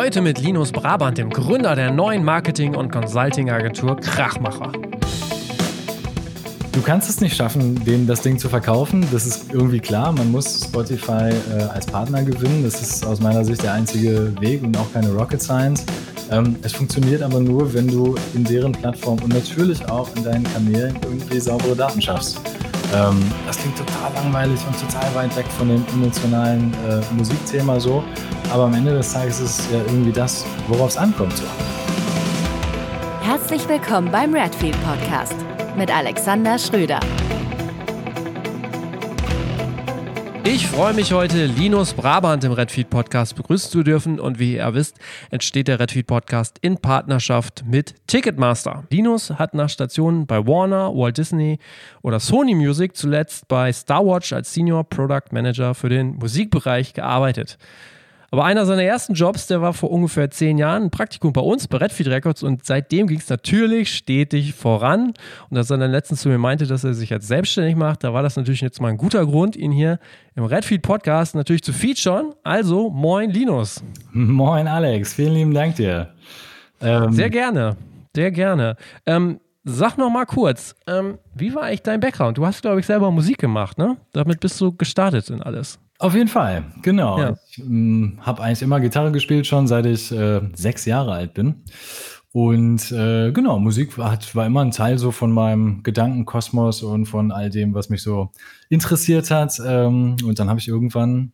Heute mit Linus Brabant, dem Gründer der neuen Marketing- und Consulting-Agentur Krachmacher. Du kannst es nicht schaffen, denen das Ding zu verkaufen. Das ist irgendwie klar. Man muss Spotify äh, als Partner gewinnen. Das ist aus meiner Sicht der einzige Weg und auch keine Rocket Science. Ähm, es funktioniert aber nur, wenn du in deren Plattform und natürlich auch in deinen Kanälen irgendwie saubere Daten schaffst. Ähm, das klingt total langweilig und total weit weg von dem emotionalen äh, Musikthema so. Aber am Ende des Tages ist es ja irgendwie das, worauf es ankommt. So. Herzlich willkommen beim Redfield Podcast mit Alexander Schröder. Ich freue mich heute, Linus Brabant im Redfeed Podcast begrüßen zu dürfen. Und wie ihr wisst, entsteht der Redfeed Podcast in Partnerschaft mit Ticketmaster. Linus hat nach Stationen bei Warner, Walt Disney oder Sony Music zuletzt bei Star Watch als Senior Product Manager für den Musikbereich gearbeitet. Aber einer seiner ersten Jobs, der war vor ungefähr zehn Jahren ein Praktikum bei uns, bei Redfeed Records und seitdem ging es natürlich stetig voran. Und als er dann letztens zu mir meinte, dass er sich jetzt selbstständig macht, da war das natürlich jetzt mal ein guter Grund, ihn hier im Redfeed Podcast natürlich zu featuren. Also, moin Linus. Moin Alex, vielen lieben Dank dir. Ähm, sehr gerne, sehr gerne. Ähm, sag noch mal kurz, ähm, wie war eigentlich dein Background? Du hast, glaube ich, selber Musik gemacht, ne? Damit bist du gestartet in alles. Auf jeden Fall, genau. Ja. Ich ähm, habe eigentlich immer Gitarre gespielt, schon seit ich äh, sechs Jahre alt bin. Und äh, genau, Musik war, war immer ein Teil so von meinem Gedankenkosmos und von all dem, was mich so interessiert hat. Ähm, und dann habe ich irgendwann,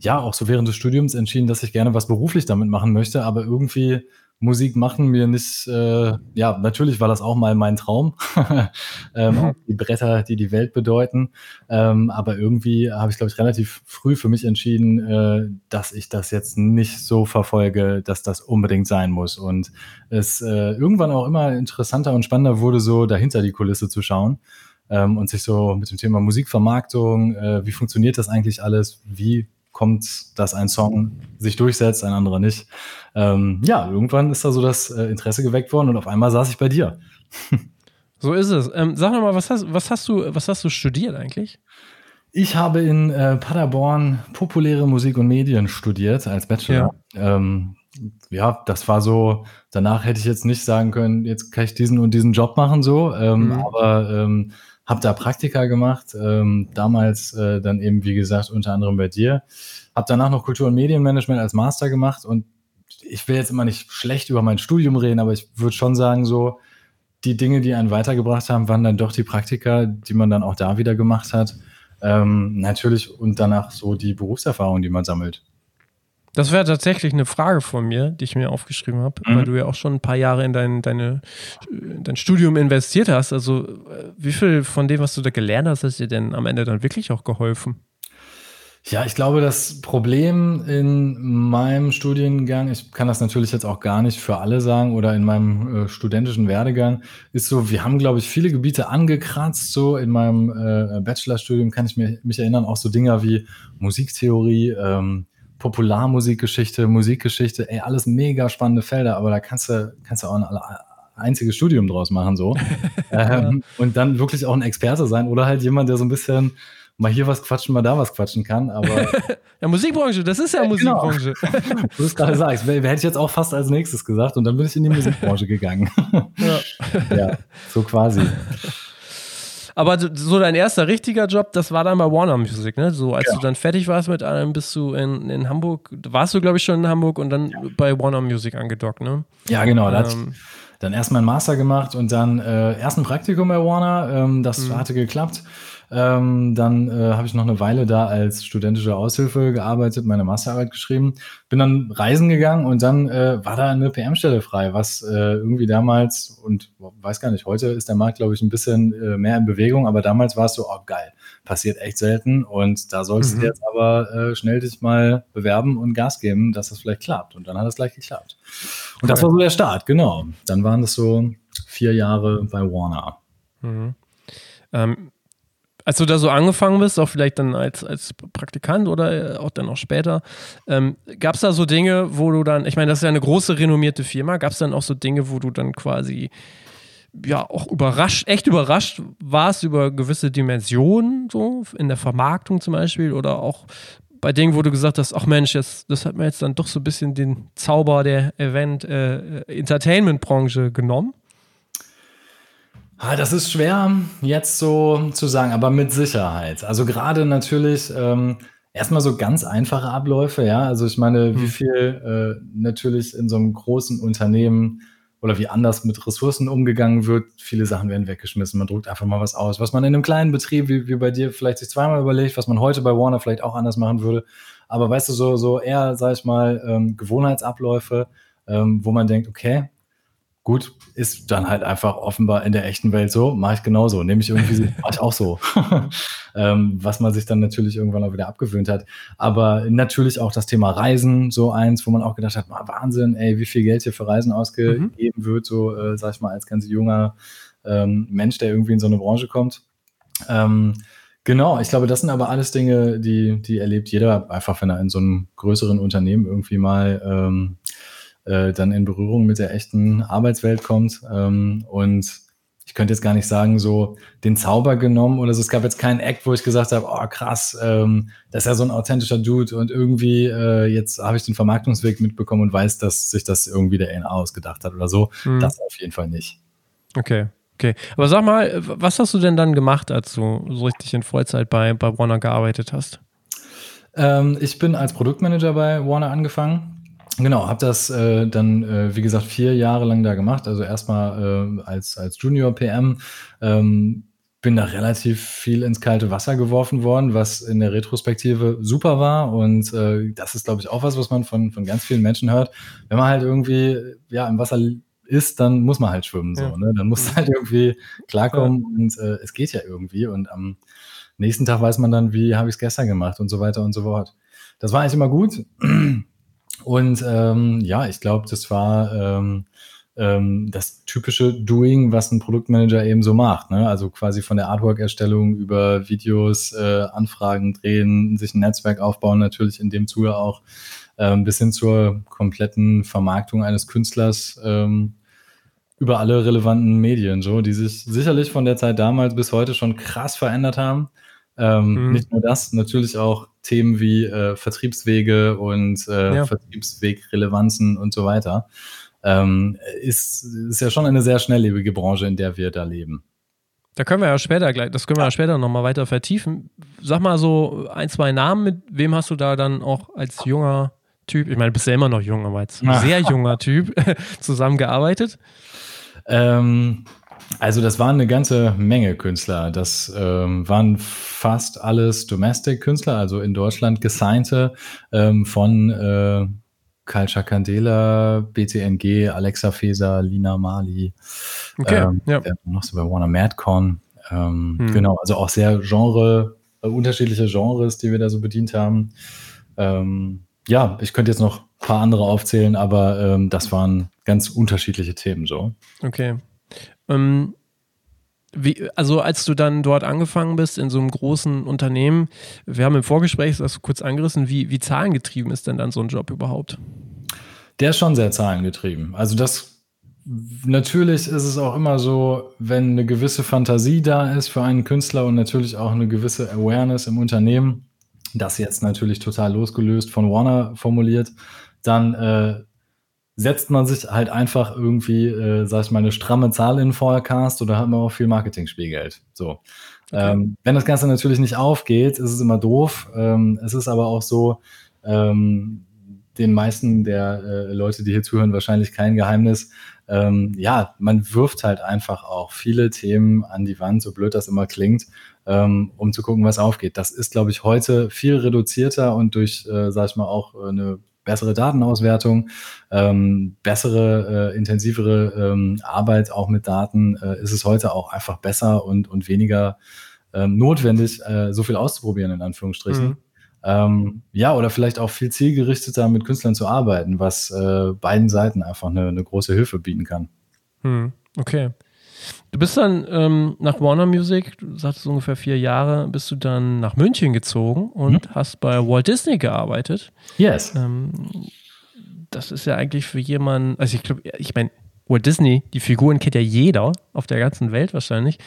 ja, auch so während des Studiums entschieden, dass ich gerne was beruflich damit machen möchte, aber irgendwie Musik machen mir nicht, äh, ja, natürlich war das auch mal mein Traum, ähm, mhm. die Bretter, die die Welt bedeuten, ähm, aber irgendwie habe ich, glaube ich, relativ früh für mich entschieden, äh, dass ich das jetzt nicht so verfolge, dass das unbedingt sein muss. Und es äh, irgendwann auch immer interessanter und spannender wurde, so dahinter die Kulisse zu schauen ähm, und sich so mit dem Thema Musikvermarktung, äh, wie funktioniert das eigentlich alles, wie kommt, dass ein Song sich durchsetzt, ein anderer nicht. Ähm, ja, irgendwann ist da so das äh, Interesse geweckt worden und auf einmal saß ich bei dir. so ist es. Ähm, sag mal, was hast, was hast du, was hast du studiert eigentlich? Ich habe in äh, Paderborn populäre Musik und Medien studiert als Bachelor. Ja. Ähm, ja, das war so, danach hätte ich jetzt nicht sagen können, jetzt kann ich diesen und diesen Job machen, so, ähm, mhm. aber ähm, habe da Praktika gemacht, ähm, damals äh, dann eben, wie gesagt, unter anderem bei dir. Habe danach noch Kultur- und Medienmanagement als Master gemacht und ich will jetzt immer nicht schlecht über mein Studium reden, aber ich würde schon sagen, so die Dinge, die einen weitergebracht haben, waren dann doch die Praktika, die man dann auch da wieder gemacht hat. Ähm, natürlich und danach so die Berufserfahrung, die man sammelt. Das wäre tatsächlich eine Frage von mir, die ich mir aufgeschrieben habe, mhm. weil du ja auch schon ein paar Jahre in dein, deine, dein Studium investiert hast. Also, äh, wie viel von dem, was du da gelernt hast, hast dir denn am Ende dann wirklich auch geholfen? Ja, ich glaube, das Problem in meinem Studiengang, ich kann das natürlich jetzt auch gar nicht für alle sagen oder in meinem äh, studentischen Werdegang, ist so, wir haben, glaube ich, viele Gebiete angekratzt. So in meinem äh, Bachelorstudium kann ich mir, mich erinnern, auch so Dinger wie Musiktheorie, ähm, Popularmusikgeschichte, Musikgeschichte, ey, alles mega spannende Felder, aber da kannst du, kannst du auch ein einziges Studium draus machen, so. ähm, und dann wirklich auch ein Experte sein oder halt jemand, der so ein bisschen mal hier was quatschen, mal da was quatschen kann, aber. ja, Musikbranche, das ist ja, ja genau. Musikbranche. Genau. du es gerade sagst, hätte ich jetzt auch fast als nächstes gesagt und dann bin ich in die Musikbranche gegangen. ja. ja, so quasi. Aber so dein erster richtiger Job, das war dann bei Warner Music, ne? So als ja. du dann fertig warst mit allem, bist du in, in Hamburg, warst du glaube ich schon in Hamburg und dann ja. bei Warner Music angedockt, ne? Ja, genau. Ähm, dann erst mein Master gemacht und dann äh, erst ein Praktikum bei Warner. Ähm, das mhm. hatte geklappt. Ähm, dann äh, habe ich noch eine Weile da als studentische Aushilfe gearbeitet, meine Masterarbeit geschrieben, bin dann reisen gegangen und dann äh, war da eine PM-Stelle frei, was äh, irgendwie damals und weiß gar nicht, heute ist der Markt, glaube ich, ein bisschen äh, mehr in Bewegung, aber damals war es so, oh geil, passiert echt selten und da sollst mhm. du jetzt aber äh, schnell dich mal bewerben und Gas geben, dass das vielleicht klappt. Und dann hat es gleich geklappt. Und das war so der Start, genau. Dann waren es so vier Jahre bei Warner. Mhm. Ähm, als du da so angefangen bist, auch vielleicht dann als, als Praktikant oder äh, auch dann auch später, ähm, gab es da so Dinge, wo du dann, ich meine, das ist ja eine große renommierte Firma, gab es dann auch so Dinge, wo du dann quasi ja auch überrascht, echt überrascht warst über gewisse Dimensionen, so in der Vermarktung zum Beispiel oder auch bei Dingen, wo du gesagt hast, ach Mensch, jetzt, das hat mir jetzt dann doch so ein bisschen den Zauber der Event-Entertainment-Branche äh, genommen? Ah, das ist schwer jetzt so zu sagen, aber mit Sicherheit. Also gerade natürlich ähm, erstmal so ganz einfache Abläufe, ja. Also ich meine, wie hm. viel äh, natürlich in so einem großen Unternehmen oder wie anders mit Ressourcen umgegangen wird. Viele Sachen werden weggeschmissen. Man druckt einfach mal was aus, was man in einem kleinen Betrieb wie, wie bei dir vielleicht sich zweimal überlegt, was man heute bei Warner vielleicht auch anders machen würde. Aber weißt du, so, so eher, sag ich mal, ähm, Gewohnheitsabläufe, ähm, wo man denkt, okay, Gut, ist dann halt einfach offenbar in der echten Welt so, mache ich genauso, nehme ich irgendwie, mache ich auch so. ähm, was man sich dann natürlich irgendwann auch wieder abgewöhnt hat. Aber natürlich auch das Thema Reisen, so eins, wo man auch gedacht hat, Wahnsinn, ey, wie viel Geld hier für Reisen ausgegeben mhm. wird, so, äh, sag ich mal, als ganz junger ähm, Mensch, der irgendwie in so eine Branche kommt. Ähm, Genau, ich glaube, das sind aber alles Dinge, die, die erlebt jeder, einfach wenn er in so einem größeren Unternehmen irgendwie mal ähm, äh, dann in Berührung mit der echten Arbeitswelt kommt. Ähm, und ich könnte jetzt gar nicht sagen, so den Zauber genommen oder so. Es gab jetzt keinen Act, wo ich gesagt habe, oh krass, ähm, das ist ja so ein authentischer Dude und irgendwie äh, jetzt habe ich den Vermarktungsweg mitbekommen und weiß, dass sich das irgendwie der NA ausgedacht hat oder so. Mhm. Das auf jeden Fall nicht. Okay. Okay, aber sag mal, was hast du denn dann gemacht, als du so richtig in Vollzeit bei, bei Warner gearbeitet hast? Ähm, ich bin als Produktmanager bei Warner angefangen Genau, habe das äh, dann, äh, wie gesagt, vier Jahre lang da gemacht. Also erstmal äh, als, als Junior PM. Ähm, bin da relativ viel ins kalte Wasser geworfen worden, was in der Retrospektive super war. Und äh, das ist, glaube ich, auch was, was man von, von ganz vielen Menschen hört. Wenn man halt irgendwie ja, im Wasser ist, dann muss man halt schwimmen. So, ja. ne? Dann muss halt irgendwie klarkommen ja. und äh, es geht ja irgendwie. Und am nächsten Tag weiß man dann, wie habe ich es gestern gemacht und so weiter und so fort. Das war eigentlich immer gut. Und ähm, ja, ich glaube, das war ähm, ähm, das typische Doing, was ein Produktmanager eben so macht. Ne? Also quasi von der Artwork-Erstellung über Videos, äh, Anfragen drehen, sich ein Netzwerk aufbauen, natürlich in dem Zuge auch ähm, bis hin zur kompletten Vermarktung eines Künstlers ähm, über alle relevanten Medien, so, die sich sicherlich von der Zeit damals bis heute schon krass verändert haben. Ähm, mhm. Nicht nur das, natürlich auch Themen wie äh, Vertriebswege und äh, ja. Vertriebswegrelevanzen und so weiter. Ähm, ist, ist ja schon eine sehr schnelllebige Branche, in der wir da leben. Da können wir ja später gleich, das können wir ja später nochmal weiter vertiefen. Sag mal so ein, zwei Namen, mit wem hast du da dann auch als junger Typ, ich meine, du bist ja immer noch jung, aber als sehr junger Typ zusammengearbeitet? Ähm, also das waren eine ganze Menge Künstler. Das ähm, waren fast alles Domestic-Künstler, also in Deutschland gesignte ähm, von äh, Kalcha Candela, BTNG, Alexa Feser, Lina Mali. Okay, ähm, ja. Noch so bei Warner Madcon. Ähm, hm. Genau, also auch sehr Genre, äh, unterschiedliche Genres, die wir da so bedient haben. Ähm, ja, ich könnte jetzt noch ein paar andere aufzählen, aber ähm, das waren ganz unterschiedliche Themen so. Okay. Ähm, wie, also als du dann dort angefangen bist in so einem großen Unternehmen, wir haben im Vorgespräch das kurz angerissen, wie, wie zahlengetrieben ist denn dann so ein Job überhaupt? Der ist schon sehr zahlengetrieben. Also das natürlich ist es auch immer so, wenn eine gewisse Fantasie da ist für einen Künstler und natürlich auch eine gewisse Awareness im Unternehmen, das jetzt natürlich total losgelöst von Warner formuliert, dann äh, setzt man sich halt einfach irgendwie, äh, sag ich mal, eine stramme Zahl in den Forecast oder hat man auch viel Marketing-Spielgeld. So. Okay. Ähm, wenn das Ganze natürlich nicht aufgeht, ist es immer doof. Ähm, es ist aber auch so, ähm, den meisten der äh, Leute, die hier zuhören, wahrscheinlich kein Geheimnis. Ähm, ja, man wirft halt einfach auch viele Themen an die Wand, so blöd das immer klingt, ähm, um zu gucken, was aufgeht. Das ist, glaube ich, heute viel reduzierter und durch, äh, sag ich mal, auch äh, eine bessere Datenauswertung, ähm, bessere, äh, intensivere ähm, Arbeit auch mit Daten, äh, ist es heute auch einfach besser und, und weniger ähm, notwendig, äh, so viel auszuprobieren, in Anführungsstrichen. Mhm. Ähm, ja, oder vielleicht auch viel zielgerichteter mit Künstlern zu arbeiten, was äh, beiden Seiten einfach eine, eine große Hilfe bieten kann. Mhm. Okay. Du bist dann ähm, nach Warner Music, du sagtest ungefähr vier Jahre, bist du dann nach München gezogen und mhm. hast bei Walt Disney gearbeitet. Yes. Ähm, das ist ja eigentlich für jemanden, also ich glaube, ich meine, Walt Disney, die Figuren kennt ja jeder auf der ganzen Welt wahrscheinlich.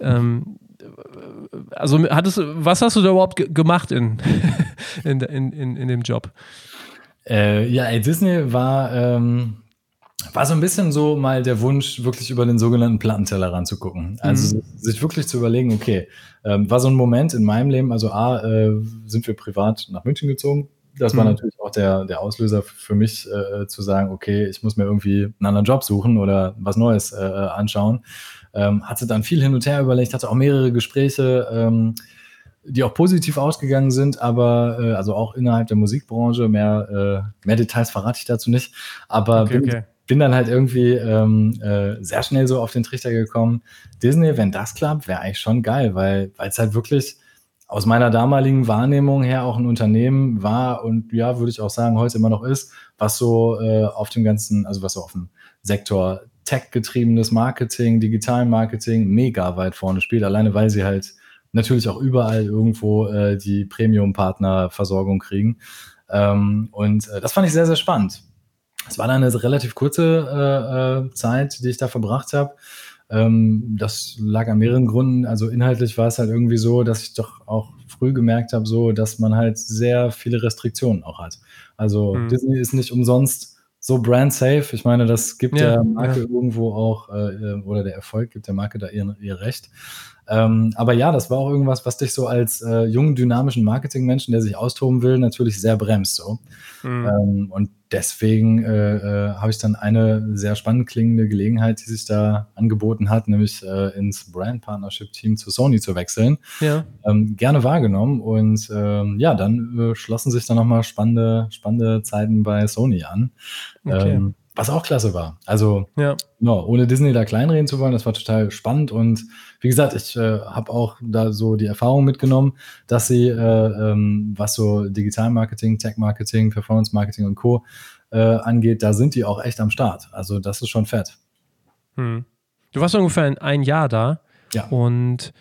Ähm, also hattest, was hast du da überhaupt gemacht in, in, in, in, in dem Job? Äh, ja, ey, Disney war, ähm, war so ein bisschen so mal der Wunsch, wirklich über den sogenannten Plattenteller ranzugucken. Also mhm. sich wirklich zu überlegen, okay, ähm, war so ein Moment in meinem Leben, also A, äh, sind wir privat nach München gezogen. Das war mhm. natürlich auch der, der Auslöser für mich, äh, zu sagen, okay, ich muss mir irgendwie einen anderen Job suchen oder was Neues äh, anschauen. Ähm, hatte dann viel hin und her überlegt, hatte auch mehrere Gespräche, ähm, die auch positiv ausgegangen sind, aber äh, also auch innerhalb der Musikbranche, mehr, äh, mehr Details verrate ich dazu nicht. Aber okay, bin, okay. Bin, dann halt irgendwie ähm, äh, sehr schnell so auf den Trichter gekommen. Disney, wenn das klappt, wäre eigentlich schon geil, weil es halt wirklich aus meiner damaligen Wahrnehmung her auch ein Unternehmen war und ja, würde ich auch sagen, heute immer noch ist, was so äh, auf dem ganzen, also was so auf dem Sektor tech-getriebenes Marketing, digital Marketing mega weit vorne spielt, alleine weil sie halt natürlich auch überall irgendwo äh, die Premium-Partner-Versorgung kriegen. Ähm, und äh, das fand ich sehr, sehr spannend. Es war dann eine relativ kurze äh, äh Zeit, die ich da verbracht habe. Ähm, das lag an mehreren Gründen. Also inhaltlich war es halt irgendwie so, dass ich doch auch früh gemerkt habe, so, dass man halt sehr viele Restriktionen auch hat. Also mhm. Disney ist nicht umsonst so brand safe. Ich meine, das gibt ja, der Marke ja. irgendwo auch, äh, oder der Erfolg gibt der Marke da ihr, ihr Recht. Ähm, aber ja, das war auch irgendwas, was dich so als äh, jungen, dynamischen Marketingmenschen, der sich austoben will, natürlich sehr bremst. So. Mhm. Ähm, und deswegen äh, äh, habe ich dann eine sehr spannend klingende Gelegenheit, die sich da angeboten hat, nämlich äh, ins Brand Partnership Team zu Sony zu wechseln. Ja. Ähm, gerne wahrgenommen. Und ähm, ja, dann äh, schlossen sich dann nochmal spannende, spannende Zeiten bei Sony an. Okay. Ähm, was auch klasse war. Also, ja. no, ohne Disney da kleinreden zu wollen, das war total spannend. Und wie gesagt, ich äh, habe auch da so die Erfahrung mitgenommen, dass sie, äh, ähm, was so Digital-Marketing, Tech-Marketing, Performance-Marketing und Co. Äh, angeht, da sind die auch echt am Start. Also, das ist schon fett. Hm. Du warst ungefähr ein, ein Jahr da. Ja. Und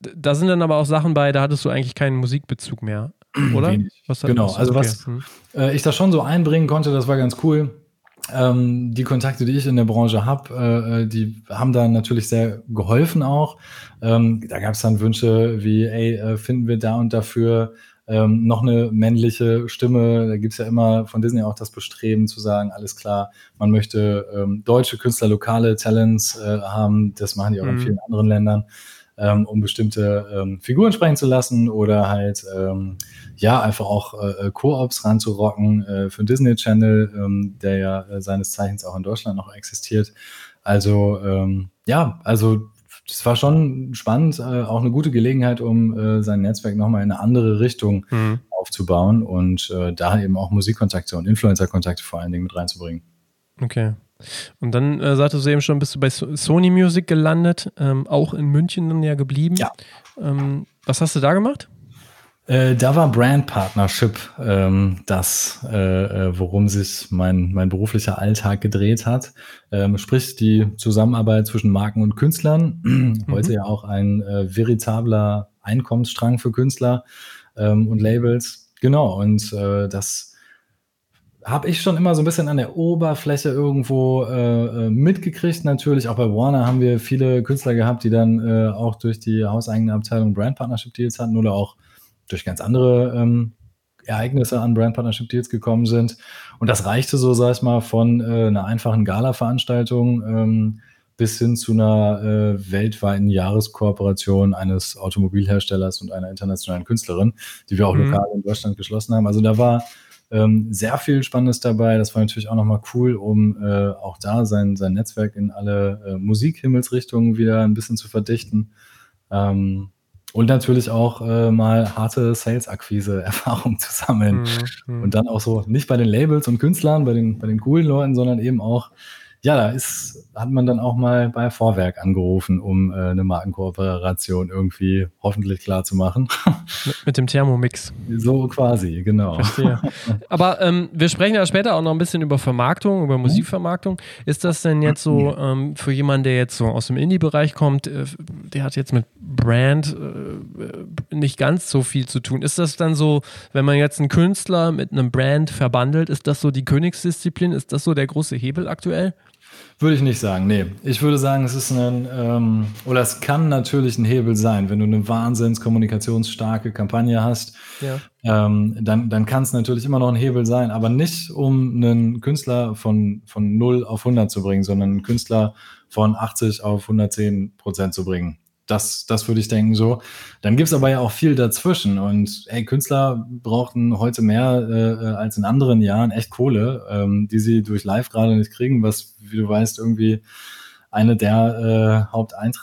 da sind dann aber auch Sachen bei, da hattest du eigentlich keinen Musikbezug mehr, oder? Was genau, also okay. was hm. äh, ich da schon so einbringen konnte, das war ganz cool ähm, die Kontakte, die ich in der Branche habe, äh, äh, die haben da natürlich sehr geholfen auch. Ähm, da gab es dann Wünsche wie, ey, äh, finden wir da und dafür ähm, noch eine männliche Stimme. Da gibt es ja immer von Disney auch das Bestreben zu sagen, alles klar, man möchte ähm, deutsche Künstler, lokale Talents äh, haben. Das machen die auch mhm. in vielen anderen Ländern ähm, um bestimmte ähm, Figuren sprechen zu lassen oder halt ähm, ja einfach auch äh, Koops ranzurocken äh, für den Disney Channel, ähm, der ja äh, seines Zeichens auch in Deutschland noch existiert. Also ähm, ja, also das war schon spannend, äh, auch eine gute Gelegenheit, um äh, sein Netzwerk nochmal in eine andere Richtung mhm. aufzubauen und äh, da eben auch Musikkontakte und Influencer-Kontakte vor allen Dingen mit reinzubringen. Okay. Und dann äh, sagtest du eben schon, bist du bei Sony Music gelandet, ähm, auch in München dann ja geblieben. Ja. Ähm, was hast du da gemacht? Äh, da war Brand Partnership ähm, das, äh, äh, worum sich mein, mein beruflicher Alltag gedreht hat. Ähm, sprich die Zusammenarbeit zwischen Marken und Künstlern. Mhm. Heute ja auch ein äh, veritabler Einkommensstrang für Künstler ähm, und Labels. Genau, und äh, das habe ich schon immer so ein bisschen an der Oberfläche irgendwo äh, äh, mitgekriegt. Natürlich, auch bei Warner haben wir viele Künstler gehabt, die dann äh, auch durch die hauseigene Abteilung Brand Partnership Deals hatten oder auch durch ganz andere ähm, Ereignisse an Brand Partnership Deals gekommen sind. Und das reichte so, sag ich mal, von äh, einer einfachen Gala-Veranstaltung ähm, bis hin zu einer äh, weltweiten Jahreskooperation eines Automobilherstellers und einer internationalen Künstlerin, die wir auch mhm. lokal in Deutschland geschlossen haben. Also da war ähm, sehr viel Spannendes dabei. Das war natürlich auch nochmal cool, um äh, auch da sein, sein Netzwerk in alle äh, Musikhimmelsrichtungen wieder ein bisschen zu verdichten. Ähm, und natürlich auch äh, mal harte Sales-Akquise-Erfahrung zu sammeln. Mhm. Und dann auch so nicht bei den Labels und Künstlern, bei den, bei den coolen Leuten, sondern eben auch ja, da ist, hat man dann auch mal bei Vorwerk angerufen, um äh, eine Markenkooperation irgendwie hoffentlich klar zu machen. Mit, dem Thermomix. So quasi, genau. Verstehe. Aber ähm, wir sprechen ja später auch noch ein bisschen über Vermarktung, über Musikvermarktung. Ist das denn jetzt so ähm, für jemanden, der jetzt so aus dem Indie-Bereich kommt, äh, der hat jetzt mit Brand äh, nicht ganz so viel zu tun? Ist das dann so, wenn man jetzt einen Künstler mit einem Brand verbandelt, ist das so die Königsdisziplin? Ist das so der große Hebel aktuell? Würde ich nicht sagen, nee. Ich würde sagen, es ist ein, ähm, oder es kann natürlich ein Hebel sein, wenn du eine wahnsinns kommunikationsstarke Kampagne hast, ja. ähm, dann, dann kann es natürlich immer noch ein Hebel sein, aber nicht um einen Künstler von, von 0 auf 100 zu bringen, sondern einen Künstler von 80 auf 110 Prozent zu bringen. Das, das würde ich denken so. Dann gibt es aber ja auch viel dazwischen. Und ey, Künstler brauchten heute mehr äh, äh, als in anderen Jahren echt Kohle, ähm, die sie durch Live gerade nicht kriegen, was, wie du weißt, irgendwie eine der äh, Haupteint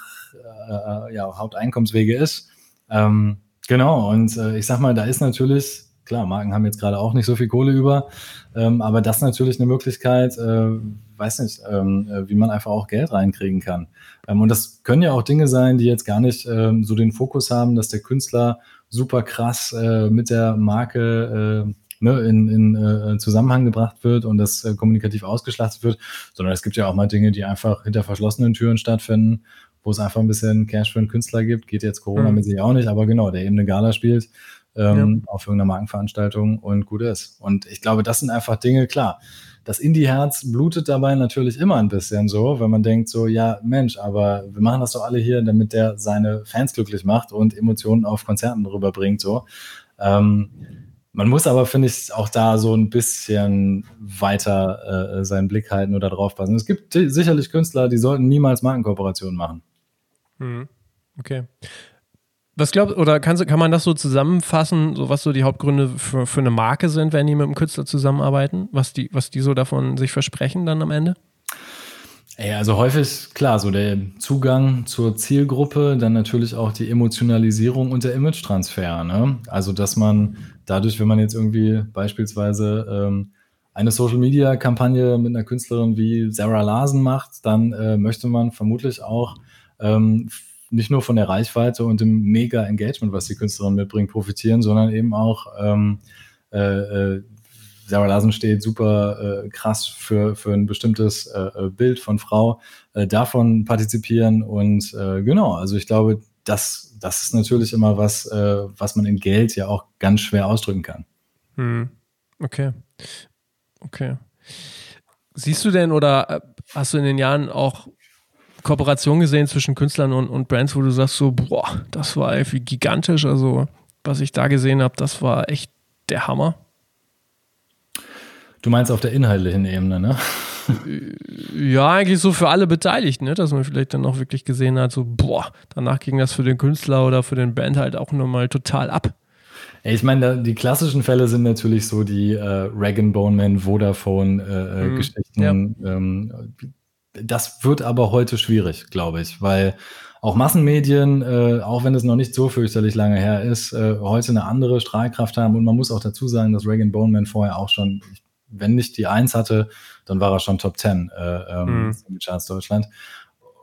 äh, ja, Haupteinkommenswege ist. Ähm, genau, und äh, ich sag mal, da ist natürlich, klar, Marken haben jetzt gerade auch nicht so viel Kohle über, ähm, aber das ist natürlich eine Möglichkeit, äh, weiß nicht, ähm, äh, wie man einfach auch Geld reinkriegen kann. Ähm, und das können ja auch Dinge sein, die jetzt gar nicht ähm, so den Fokus haben, dass der Künstler super krass äh, mit der Marke äh, ne, in, in äh, Zusammenhang gebracht wird und das äh, kommunikativ ausgeschlachtet wird, sondern es gibt ja auch mal Dinge, die einfach hinter verschlossenen Türen stattfinden, wo es einfach ein bisschen Cash für einen Künstler gibt. Geht jetzt Corona mhm. mit sich auch nicht, aber genau, der eben eine Gala spielt ähm, ja. auf irgendeiner Markenveranstaltung und gut ist. Und ich glaube, das sind einfach Dinge, klar das Indie-Herz blutet dabei natürlich immer ein bisschen so, wenn man denkt so, ja Mensch, aber wir machen das doch alle hier, damit der seine Fans glücklich macht und Emotionen auf Konzerten rüberbringt so. Ähm, man muss aber, finde ich, auch da so ein bisschen weiter äh, seinen Blick halten oder drauf passen. Es gibt sicherlich Künstler, die sollten niemals Markenkooperationen machen. Mhm. Okay. Was glaubst oder kann, kann man das so zusammenfassen, so was so die Hauptgründe für, für eine Marke sind, wenn die mit einem Künstler zusammenarbeiten? Was die, was die so davon sich versprechen dann am Ende? Ja, also häufig, klar, so der Zugang zur Zielgruppe, dann natürlich auch die Emotionalisierung und der Image-Transfer. Ne? Also, dass man dadurch, wenn man jetzt irgendwie beispielsweise ähm, eine Social-Media-Kampagne mit einer Künstlerin wie Sarah Larsen macht, dann äh, möchte man vermutlich auch ähm, nicht nur von der Reichweite und dem mega Engagement, was die Künstlerin mitbringt, profitieren, sondern eben auch ähm, äh, äh, Sarah Larsen steht super äh, krass für, für ein bestimmtes äh, äh, Bild von Frau, äh, davon partizipieren und äh, genau, also ich glaube, das, das ist natürlich immer was, äh, was man in Geld ja auch ganz schwer ausdrücken kann. Hm. Okay. Okay. Siehst du denn oder hast du in den Jahren auch Kooperation gesehen zwischen Künstlern und, und Brands, wo du sagst so, boah, das war irgendwie gigantisch. Also, was ich da gesehen habe, das war echt der Hammer. Du meinst auf der inhaltlichen Ebene, ne? Ja, eigentlich so für alle Beteiligten, ne? dass man vielleicht dann auch wirklich gesehen hat, so, boah, danach ging das für den Künstler oder für den Band halt auch nochmal total ab. Ich meine, die klassischen Fälle sind natürlich so die äh, Rag Bone Man, Vodafone-Geschichten. Äh, mhm, ja. ähm, das wird aber heute schwierig, glaube ich, weil auch Massenmedien, äh, auch wenn es noch nicht so fürchterlich lange her ist, äh, heute eine andere Strahlkraft haben. Und man muss auch dazu sagen, dass Reagan Boneman vorher auch schon, wenn nicht die Eins hatte, dann war er schon Top Ten äh, ähm, mhm. in Charts Deutschland.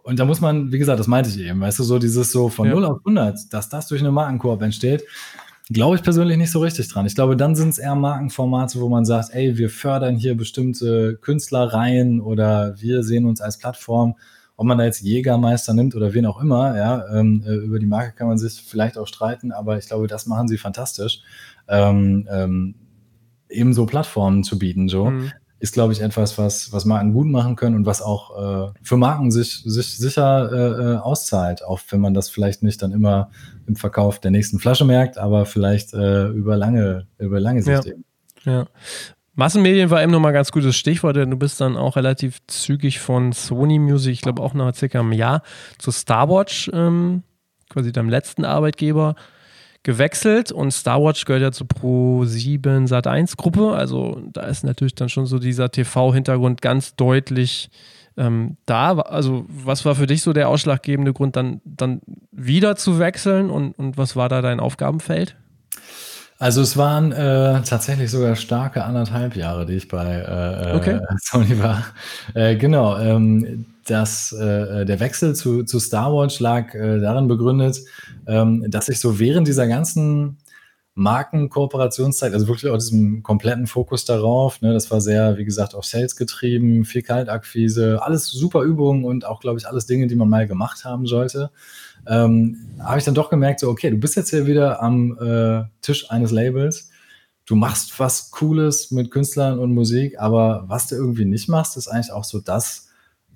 Und da muss man, wie gesagt, das meinte ich eben, weißt du, so dieses so von ja. 0 auf 100, dass das durch eine Markenkoop entsteht, Glaube ich persönlich nicht so richtig dran. Ich glaube, dann sind es eher Markenformate, wo man sagt, ey, wir fördern hier bestimmte Künstlereien oder wir sehen uns als Plattform. Ob man da jetzt Jägermeister nimmt oder wen auch immer, ja, ähm, äh, über die Marke kann man sich vielleicht auch streiten, aber ich glaube, das machen sie fantastisch. Ähm, ähm, ebenso Plattformen zu bieten, so. Mhm ist, glaube ich, etwas, was, was Marken gut machen können und was auch äh, für Marken sich, sich sicher äh, äh, auszahlt, auch wenn man das vielleicht nicht dann immer im Verkauf der nächsten Flasche merkt, aber vielleicht äh, über lange, über lange Sicht ja. Ja. Massenmedien war eben nochmal ein ganz gutes Stichwort, denn du bist dann auch relativ zügig von Sony Music, ich glaube auch nach circa einem Jahr, zu Starwatch, ähm, quasi deinem letzten Arbeitgeber, gewechselt und Star Watch gehört ja zur Pro 7 Sat 1 Gruppe. Also da ist natürlich dann schon so dieser TV-Hintergrund ganz deutlich ähm, da. Also, was war für dich so der ausschlaggebende Grund, dann, dann wieder zu wechseln und, und was war da dein Aufgabenfeld? Also es waren äh, tatsächlich sogar starke anderthalb Jahre, die ich bei äh, äh okay. Sony war. Äh, genau. Ähm, dass äh, der Wechsel zu, zu Star Wars lag äh, darin begründet, ähm, dass ich so während dieser ganzen Markenkooperationszeit, also wirklich auch diesem kompletten Fokus darauf, ne, das war sehr, wie gesagt, auf Sales getrieben, viel Kaltakquise, alles super Übungen und auch, glaube ich, alles Dinge, die man mal gemacht haben sollte. Ähm, habe ich dann doch gemerkt, so, okay, du bist jetzt hier wieder am äh, Tisch eines Labels. Du machst was Cooles mit Künstlern und Musik, aber was du irgendwie nicht machst, ist eigentlich auch so das,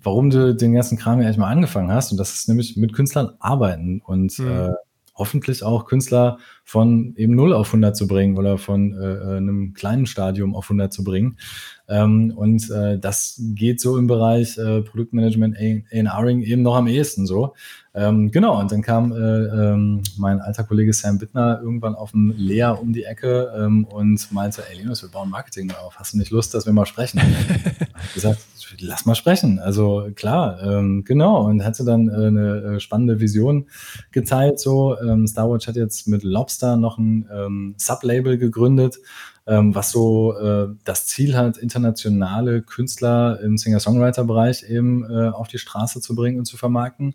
warum du den ganzen Kram ja eigentlich mal angefangen hast. Und das ist nämlich mit Künstlern arbeiten und mhm. äh, hoffentlich auch Künstler von eben 0 auf 100 zu bringen oder von äh, äh einem kleinen Stadium auf 100 zu bringen. Ähm, und äh, das geht so im Bereich äh, Produktmanagement, A&Ring eben noch am ehesten so. Ähm, genau, und dann kam äh, ähm, mein alter Kollege Sam Bittner irgendwann auf dem Lea um die Ecke ähm, und meinte, ey Linus, wir bauen Marketing auf. Hast du nicht Lust, dass wir mal sprechen? ich gesagt, lass mal sprechen. Also klar, ähm, genau. Und hatte dann äh, eine äh, spannende Vision geteilt. So, ähm, Starwatch hat jetzt mit Lobster noch ein ähm, Sublabel gegründet ähm, was so äh, das Ziel hat, internationale Künstler im Singer-Songwriter-Bereich eben äh, auf die Straße zu bringen und zu vermarkten.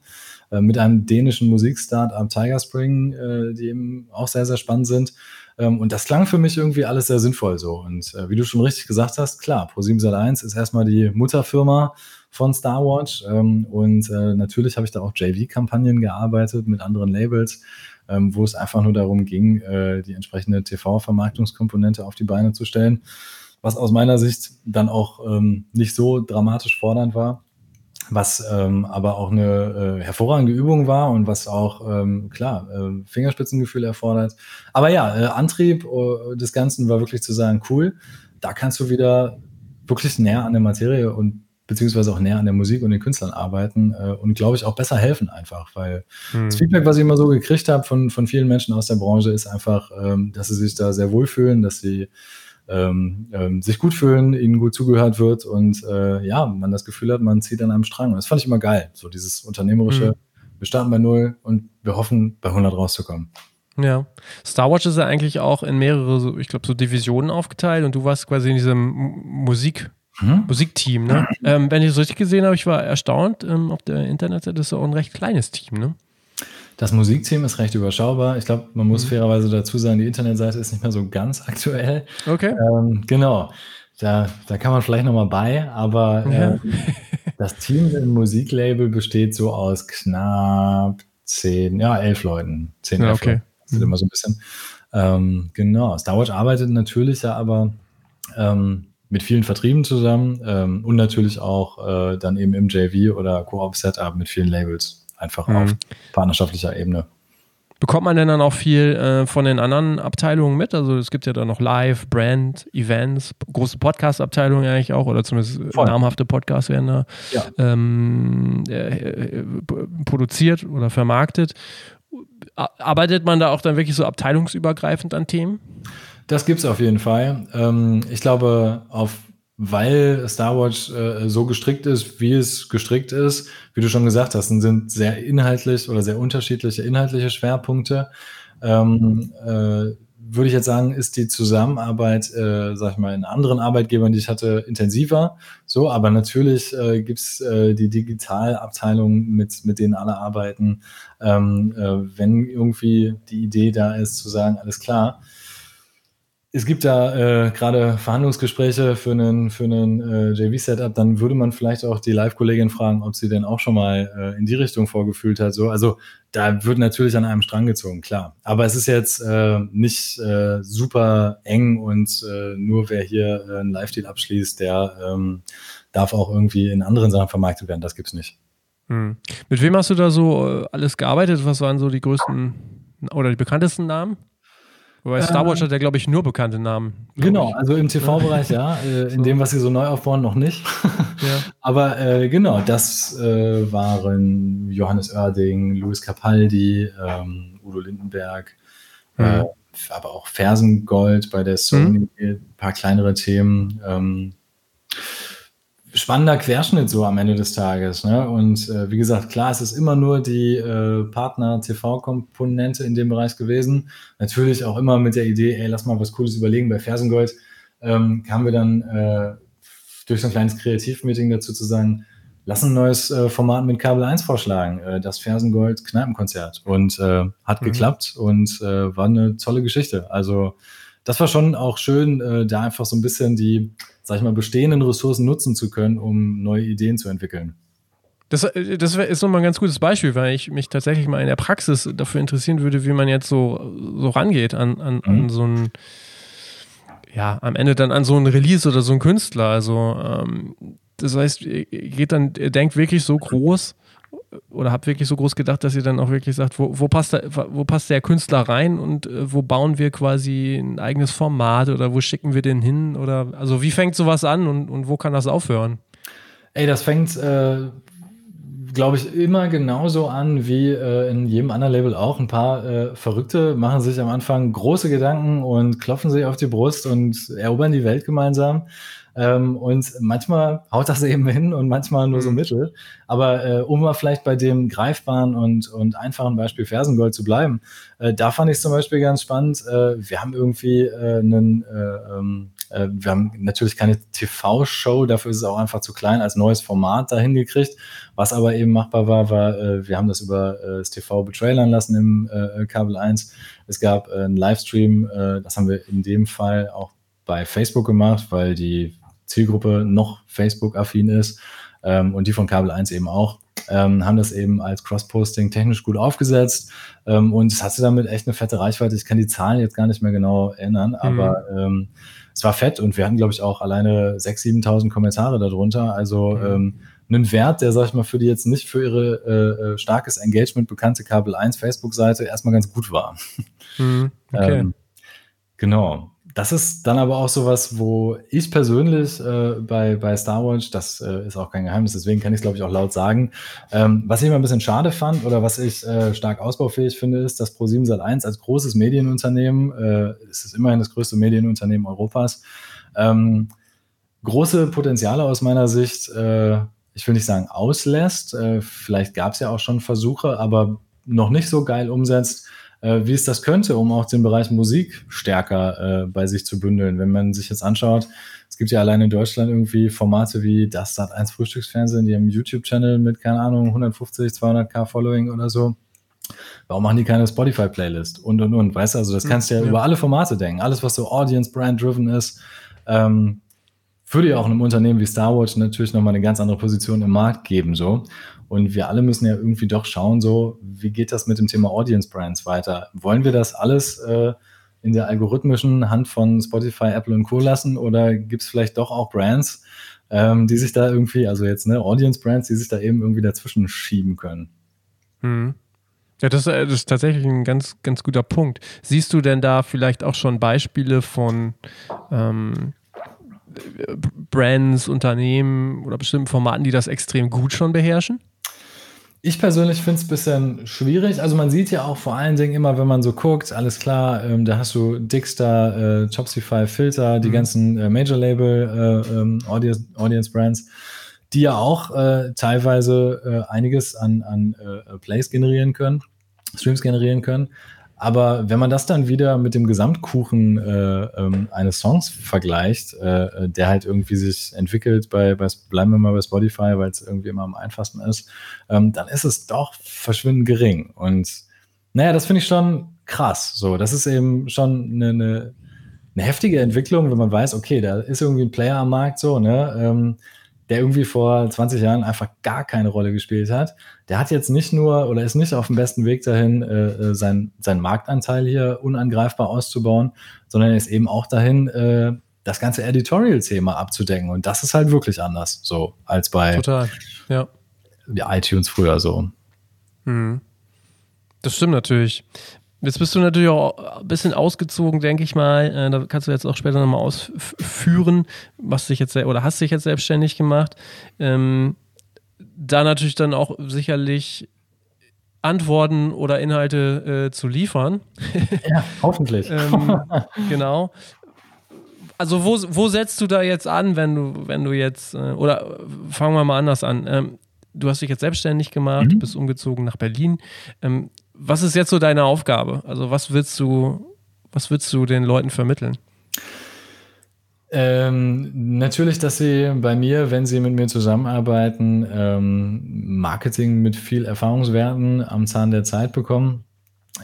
Äh, mit einem dänischen Musikstart-up Tiger Spring, äh, die eben auch sehr, sehr spannend sind. Ähm, und das klang für mich irgendwie alles sehr sinnvoll so. Und äh, wie du schon richtig gesagt hast, klar, Pro7 Sat1 ist erstmal die Mutterfirma von Starwatch. Ähm, und äh, natürlich habe ich da auch JV-Kampagnen gearbeitet mit anderen Labels ähm, wo es einfach nur darum ging, äh, die entsprechende TV-Vermarktungskomponente auf die Beine zu stellen, was aus meiner Sicht dann auch ähm, nicht so dramatisch fordernd war was ähm, aber auch eine äh, hervorragende Übung war und was auch, ähm, klar, äh, Fingerspitzengefühl erfordert. Aber ja, äh, Antrieb äh, des Ganzen war wirklich zu sagen, cool, da kannst du wieder wirklich näher an der Materie und beziehungsweise auch näher an der Musik und den Künstlern arbeiten äh, und glaube ich auch besser helfen einfach, weil hm. das Feedback, was ich immer so gekriegt habe von, von vielen Menschen aus der Branche, ist einfach, ähm, dass sie sich da sehr wohlfühlen, dass sie ähm, ähm, sich gut fühlen, ihnen gut zugehört wird und äh, ja, man das Gefühl hat, man zieht an einem Strang. Und das fand ich immer geil, so dieses unternehmerische, hm. wir starten bei Null und wir hoffen, bei 100 rauszukommen. Ja. Star Wars ist ja eigentlich auch in mehrere, ich glaube, so Divisionen aufgeteilt und du warst quasi in diesem Musik- hm? Musikteam, ne? ähm, wenn ich es richtig gesehen habe, ich war erstaunt, ähm, auf der Internetseite ist es auch ein recht kleines Team, ne? Das Musikteam ist recht überschaubar. Ich glaube, man muss mhm. fairerweise dazu sagen, die Internetseite ist nicht mehr so ganz aktuell. Okay. Ähm, genau. Da, da kann man vielleicht nochmal bei, aber äh, das Team im Musiklabel besteht so aus knapp zehn, ja, elf Leuten. Zehn, ja, elf okay. Leute. Das sind mhm. immer so ein bisschen. Ähm, genau. Star Wars arbeitet natürlich ja aber ähm, mit vielen Vertrieben zusammen ähm, und natürlich auch äh, dann eben im JV oder Koop-Setup mit vielen Labels, einfach mhm. auf partnerschaftlicher Ebene. Bekommt man denn dann auch viel äh, von den anderen Abteilungen mit? Also es gibt ja da noch Live, Brand, Events, große Podcast-Abteilungen eigentlich auch oder zumindest Voll. namhafte Podcasts werden da ja. ähm, äh, produziert oder vermarktet. Arbeitet man da auch dann wirklich so abteilungsübergreifend an Themen? Das gibt es auf jeden Fall. Ähm, ich glaube, auf weil Star Wars äh, so gestrickt ist, wie es gestrickt ist, wie du schon gesagt hast, sind sehr inhaltlich oder sehr unterschiedliche inhaltliche Schwerpunkte. Ähm, äh, würde ich jetzt sagen, ist die Zusammenarbeit, äh, sag ich mal, in anderen Arbeitgebern, die ich hatte, intensiver. So, aber natürlich äh, gibt es äh, die Digitalabteilung, mit, mit denen alle arbeiten. Ähm, äh, wenn irgendwie die Idee da ist, zu sagen, alles klar, es gibt da äh, gerade Verhandlungsgespräche für einen, für einen äh, JV-Setup, dann würde man vielleicht auch die Live-Kollegin fragen, ob sie denn auch schon mal äh, in die Richtung vorgefühlt hat. So, also da wird natürlich an einem Strang gezogen, klar. Aber es ist jetzt äh, nicht äh, super eng und äh, nur wer hier äh, einen Live-Deal abschließt, der ähm, darf auch irgendwie in anderen Sachen vermarktet werden. Das gibt's nicht. Hm. Mit wem hast du da so äh, alles gearbeitet? Was waren so die größten oder die bekanntesten Namen? Wobei Star Wars ähm, hat ja, glaube ich, nur bekannte Namen. Genau, ich. also im TV-Bereich ja, äh, in dem, was sie so neu aufbauen, noch nicht. ja. Aber äh, genau, das äh, waren Johannes Oerding, Luis Capaldi, ähm, Udo Lindenberg, mhm. äh, aber auch Fersengold bei der Sony, mhm. ein paar kleinere Themen. Ähm, spannender Querschnitt so am Ende des Tages. Ne? Und äh, wie gesagt, klar, es ist immer nur die äh, Partner-TV-Komponente in dem Bereich gewesen. Natürlich auch immer mit der Idee, ey, lass mal was Cooles überlegen. Bei Fersengold ähm, kamen wir dann äh, durch so ein kleines Kreativmeeting dazu zu sagen, lass ein neues äh, Format mit Kabel 1 vorschlagen, äh, das Fersengold Kneipenkonzert. Und äh, hat mhm. geklappt und war eine tolle Geschichte. Also das war schon auch schön, da einfach so ein bisschen die sag ich mal, bestehenden Ressourcen nutzen zu können, um neue Ideen zu entwickeln. Das, äh, das ist nochmal ein ganz gutes Beispiel, weil ich mich tatsächlich mal in der Praxis dafür interessieren würde, wie man jetzt so, so rangeht an, an, mhm. an so ein, ja, am Ende dann an so ein Release oder so ein Künstler. Also, ähm, das heißt, ihr geht dann, ihr denkt wirklich so groß oder habt wirklich so groß gedacht, dass ihr dann auch wirklich sagt, wo, wo, passt, der, wo passt der Künstler rein und äh, wo bauen wir quasi ein eigenes Format oder wo schicken wir den hin? Oder also wie fängt sowas an und, und wo kann das aufhören? Ey, das fängt, äh, glaube ich, immer genauso an wie äh, in jedem anderen Label auch. Ein paar äh, Verrückte machen sich am Anfang große Gedanken und klopfen sich auf die Brust und erobern die Welt gemeinsam. Ähm, und manchmal haut das eben hin und manchmal nur so mhm. mittel. Aber äh, um mal vielleicht bei dem greifbaren und, und einfachen Beispiel Fersengold zu bleiben, äh, da fand ich zum Beispiel ganz spannend. Äh, wir haben irgendwie äh, einen, äh, ähm, äh, wir haben natürlich keine TV-Show, dafür ist es auch einfach zu klein, als neues Format dahin gekriegt. Was aber eben machbar war, war, äh, wir haben das über äh, das TV betrailern lassen im äh, Kabel 1. Es gab äh, einen Livestream, äh, das haben wir in dem Fall auch bei Facebook gemacht, weil die Zielgruppe noch Facebook-affin ist ähm, und die von Kabel 1 eben auch, ähm, haben das eben als Cross-Posting technisch gut aufgesetzt ähm, und es hatte damit echt eine fette Reichweite. Ich kann die Zahlen jetzt gar nicht mehr genau erinnern, mhm. aber ähm, es war fett und wir hatten, glaube ich, auch alleine 6.000, 7.000 Kommentare darunter. Also mhm. ähm, einen Wert, der, sag ich mal, für die jetzt nicht für ihre äh, äh starkes Engagement bekannte Kabel 1 Facebook-Seite erstmal ganz gut war. Mhm. Okay. Ähm, genau das ist dann aber auch sowas, wo ich persönlich äh, bei, bei Star Wars, das äh, ist auch kein Geheimnis, deswegen kann ich es, glaube ich, auch laut sagen, ähm, was ich immer ein bisschen schade fand oder was ich äh, stark ausbaufähig finde, ist, dass Pro7 Sat1 als großes Medienunternehmen, äh, es ist immerhin das größte Medienunternehmen Europas, ähm, große Potenziale aus meiner Sicht, äh, ich will nicht sagen auslässt, äh, vielleicht gab es ja auch schon Versuche, aber noch nicht so geil umsetzt, äh, wie es das könnte, um auch den Bereich Musik stärker äh, bei sich zu bündeln. Wenn man sich jetzt anschaut, es gibt ja allein in Deutschland irgendwie Formate wie das Sat 1 Frühstücksfernsehen, die haben einen YouTube-Channel mit, keine Ahnung, 150, 200k Following oder so. Warum machen die keine Spotify-Playlist? Und, und, und. Weißt du, also das kannst du ja, ja, über alle Formate denken. Alles, was so Audience-Brand-driven ist, ähm, würde ja auch einem Unternehmen wie Star Wars natürlich nochmal eine ganz andere Position im Markt geben, so. Und wir alle müssen ja irgendwie doch schauen, so, wie geht das mit dem Thema Audience Brands weiter? Wollen wir das alles äh, in der algorithmischen Hand von Spotify, Apple und Co. lassen oder gibt es vielleicht doch auch Brands, ähm, die sich da irgendwie, also jetzt ne, Audience Brands, die sich da eben irgendwie dazwischen schieben können? Hm. Ja, das, äh, das, ist tatsächlich ein ganz, ganz guter Punkt. Siehst du denn da vielleicht auch schon Beispiele von ähm, Brands, Unternehmen oder bestimmten Formaten, die das extrem gut schon beherrschen? Ich persönlich finde es ein bisschen schwierig. Also man sieht ja auch vor allen Dingen immer, wenn man so guckt, alles klar, ähm, da hast du Dixter, äh, Topsify, Filter, die mhm. ganzen äh, Major-Label äh, ähm, Audience, Audience Brands, die ja auch äh, teilweise äh, einiges an, an äh, Plays generieren können, Streams generieren können. Aber wenn man das dann wieder mit dem Gesamtkuchen äh, ähm, eines Songs vergleicht, äh, der halt irgendwie sich entwickelt bei, bei bleiben wir mal bei Spotify, weil es irgendwie immer am einfachsten ist, ähm, dann ist es doch verschwindend gering. Und naja, das finde ich schon krass. So, das ist eben schon eine, eine, eine, heftige Entwicklung, wenn man weiß, okay, da ist irgendwie ein Player am Markt so, ne? Ähm, der irgendwie vor 20 Jahren einfach gar keine Rolle gespielt hat. Der hat jetzt nicht nur oder ist nicht auf dem besten Weg dahin, äh, äh sein, seinen Marktanteil hier unangreifbar auszubauen, sondern er ist eben auch dahin, äh, das ganze Editorial-Thema abzudecken. Und das ist halt wirklich anders, so als bei Total, ja. iTunes früher so. Mhm. Das stimmt natürlich. Jetzt bist du natürlich auch ein bisschen ausgezogen, denke ich mal. Äh, da kannst du jetzt auch später nochmal ausführen, was dich jetzt oder hast dich jetzt selbstständig gemacht. Ähm, da natürlich dann auch sicherlich Antworten oder Inhalte äh, zu liefern. Ja, hoffentlich. ähm, genau. Also wo, wo setzt du da jetzt an, wenn du, wenn du jetzt, äh, oder fangen wir mal anders an. Ähm, du hast dich jetzt selbstständig gemacht, mhm. bist umgezogen nach Berlin. Ähm, was ist jetzt so deine Aufgabe? Also was willst du, was willst du den Leuten vermitteln? Ähm, natürlich, dass sie bei mir, wenn sie mit mir zusammenarbeiten, ähm, Marketing mit viel Erfahrungswerten am Zahn der Zeit bekommen.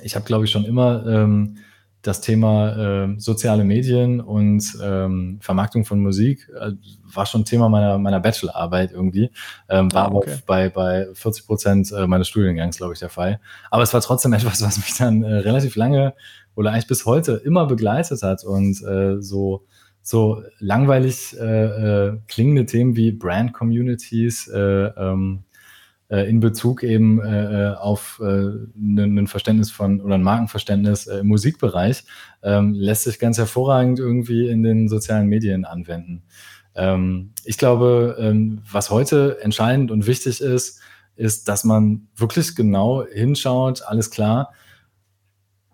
Ich habe, glaube ich, schon immer ähm, das Thema äh, soziale Medien und ähm, Vermarktung von Musik äh, war schon Thema meiner, meiner Bachelorarbeit irgendwie. Ähm, war ah, okay. aber bei, bei 40 Prozent äh, meines Studiengangs, glaube ich, der Fall. Aber es war trotzdem etwas, was mich dann äh, relativ lange oder eigentlich bis heute immer begleitet hat und äh, so so langweilig äh, äh, klingende Themen wie Brand Communities äh, ähm, äh, in Bezug eben äh, äh auf äh, ein Verständnis von oder ein Markenverständnis äh, im Musikbereich ähm, lässt sich ganz hervorragend irgendwie in den sozialen Medien anwenden. Ähm, ich glaube, ähm, was heute entscheidend und wichtig ist, ist, dass man wirklich genau hinschaut, alles klar,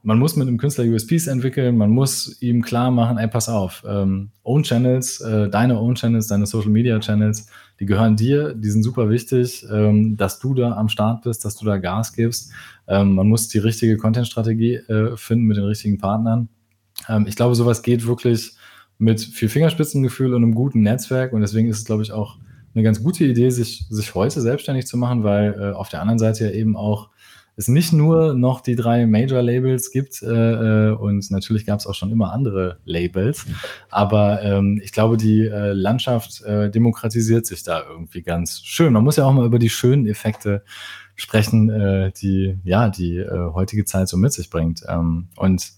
man muss mit einem Künstler USPs entwickeln, man muss ihm klar machen, ey, pass auf, ähm, Own Channels, äh, deine Own Channels, deine Social Media Channels, die gehören dir, die sind super wichtig, ähm, dass du da am Start bist, dass du da Gas gibst. Ähm, man muss die richtige Content-Strategie äh, finden mit den richtigen Partnern. Ähm, ich glaube, sowas geht wirklich mit viel Fingerspitzengefühl und einem guten Netzwerk und deswegen ist es, glaube ich, auch eine ganz gute Idee, sich, sich heute selbstständig zu machen, weil äh, auf der anderen Seite ja eben auch es nicht nur noch die drei Major-Labels gibt äh, äh, und natürlich gab es auch schon immer andere Labels, aber ähm, ich glaube, die äh, Landschaft äh, demokratisiert sich da irgendwie ganz schön. Man muss ja auch mal über die schönen Effekte sprechen, äh, die ja die äh, heutige Zeit so mit sich bringt. Ähm, und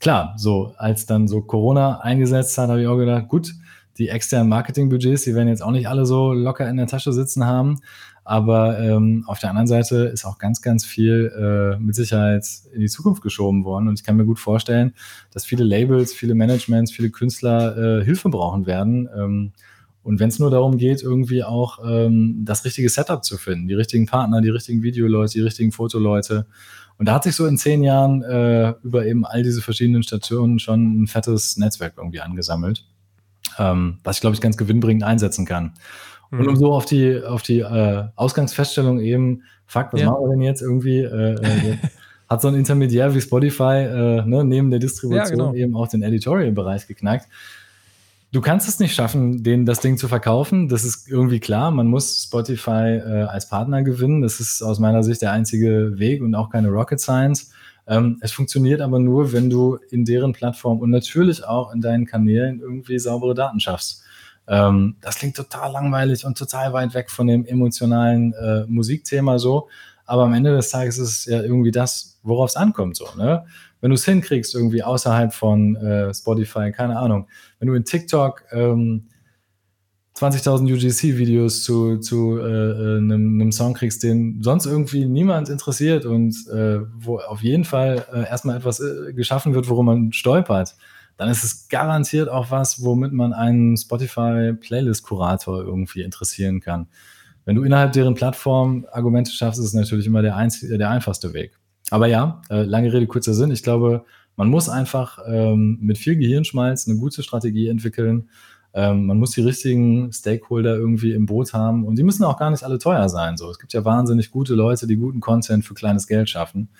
klar, so als dann so Corona eingesetzt hat, habe ich auch gedacht, gut, die externen Marketingbudgets, die werden jetzt auch nicht alle so locker in der Tasche sitzen haben. Aber ähm, auf der anderen Seite ist auch ganz, ganz viel äh, mit Sicherheit in die Zukunft geschoben worden. Und ich kann mir gut vorstellen, dass viele Labels, viele Managements, viele Künstler äh, Hilfe brauchen werden. Ähm, und wenn es nur darum geht, irgendwie auch ähm, das richtige Setup zu finden, die richtigen Partner, die richtigen Videoleute, die richtigen Fotoleute. Und da hat sich so in zehn Jahren äh, über eben all diese verschiedenen Stationen schon ein fettes Netzwerk irgendwie angesammelt, ähm, was ich, glaube ich, ganz gewinnbringend einsetzen kann. Und um mhm. so auf die, auf die äh, Ausgangsfeststellung eben, fuck, was ja. machen wir denn jetzt irgendwie? Äh, äh, hat so ein Intermediär wie Spotify äh, ne, neben der Distribution ja, genau. eben auch den Editorial-Bereich geknackt. Du kannst es nicht schaffen, denen das Ding zu verkaufen. Das ist irgendwie klar. Man muss Spotify äh, als Partner gewinnen. Das ist aus meiner Sicht der einzige Weg und auch keine Rocket Science. Ähm, es funktioniert aber nur, wenn du in deren Plattform und natürlich auch in deinen Kanälen irgendwie saubere Daten schaffst. Ähm, das klingt total langweilig und total weit weg von dem emotionalen äh, Musikthema so. Aber am Ende des Tages ist es ja irgendwie das, worauf es ankommt. So, ne? Wenn du es hinkriegst, irgendwie außerhalb von äh, Spotify, keine Ahnung, wenn du in TikTok ähm, 20.000 UGC-Videos zu, zu äh, äh, einem, einem Song kriegst, den sonst irgendwie niemand interessiert und äh, wo auf jeden Fall äh, erstmal etwas äh, geschaffen wird, worum man stolpert, dann ist es garantiert auch was, womit man einen Spotify-Playlist-Kurator irgendwie interessieren kann. Wenn du innerhalb deren Plattform Argumente schaffst, ist es natürlich immer der, einzige, der einfachste Weg. Aber ja, äh, lange Rede, kurzer Sinn. Ich glaube, man muss einfach ähm, mit viel Gehirnschmalz eine gute Strategie entwickeln. Ähm, man muss die richtigen Stakeholder irgendwie im Boot haben und die müssen auch gar nicht alle teuer sein. So, es gibt ja wahnsinnig gute Leute, die guten Content für kleines Geld schaffen.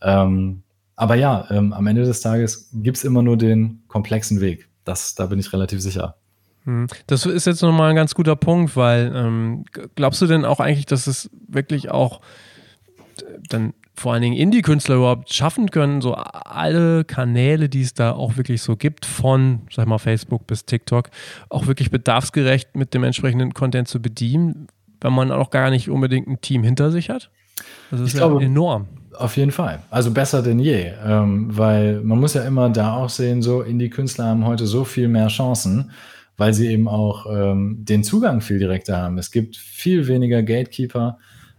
Ähm, aber ja, ähm, am Ende des Tages gibt es immer nur den komplexen Weg. Das, da bin ich relativ sicher. Hm. Das ist jetzt nochmal ein ganz guter Punkt, weil ähm, glaubst du denn auch eigentlich, dass es wirklich auch dann vor allen Dingen Indie-Künstler überhaupt schaffen können, so alle Kanäle, die es da auch wirklich so gibt, von, sag mal, Facebook bis TikTok, auch wirklich bedarfsgerecht mit dem entsprechenden Content zu bedienen, wenn man auch gar nicht unbedingt ein Team hinter sich hat? Das ist ich ja glaube, enorm. Auf jeden Fall. Also besser denn je. Ähm, weil man muss ja immer da auch sehen, so Indie-Künstler haben heute so viel mehr Chancen, weil sie eben auch ähm, den Zugang viel direkter haben. Es gibt viel weniger Gatekeeper.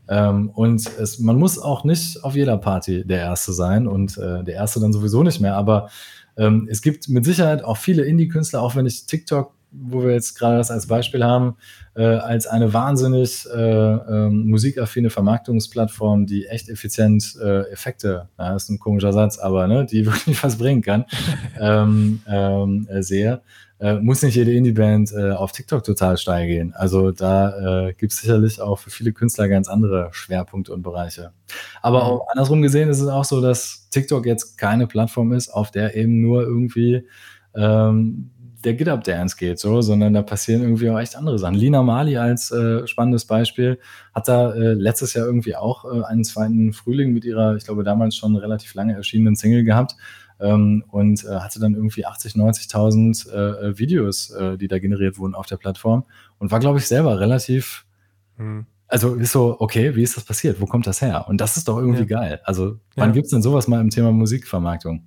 Ähm, und es, man muss auch nicht auf jeder Party der Erste sein und äh, der Erste dann sowieso nicht mehr. Aber ähm, es gibt mit Sicherheit auch viele Indie-Künstler, auch wenn ich TikTok wo wir jetzt gerade das als Beispiel haben, äh, als eine wahnsinnig äh, ähm, musikaffine Vermarktungsplattform, die echt effizient äh, Effekte, das ist ein komischer Satz, aber ne, die wirklich was bringen kann, ähm, ähm, äh, sehe, äh, muss nicht jede Indie-Band äh, auf TikTok total steil gehen. Also da äh, gibt es sicherlich auch für viele Künstler ganz andere Schwerpunkte und Bereiche. Aber mhm. auch andersrum gesehen ist es auch so, dass TikTok jetzt keine Plattform ist, auf der eben nur irgendwie ähm, der Get-Up-Dance geht, so, sondern da passieren irgendwie auch echt andere Sachen. Lina Mali als äh, spannendes Beispiel hat da äh, letztes Jahr irgendwie auch äh, einen zweiten Frühling mit ihrer, ich glaube, damals schon relativ lange erschienenen Single gehabt ähm, und äh, hatte dann irgendwie 80, 90.000 äh, Videos, äh, die da generiert wurden auf der Plattform und war, glaube ich, selber relativ. Mhm. Also ist so, okay, wie ist das passiert? Wo kommt das her? Und das ist doch irgendwie ja. geil. Also, wann ja. gibt es denn sowas mal im Thema Musikvermarktung?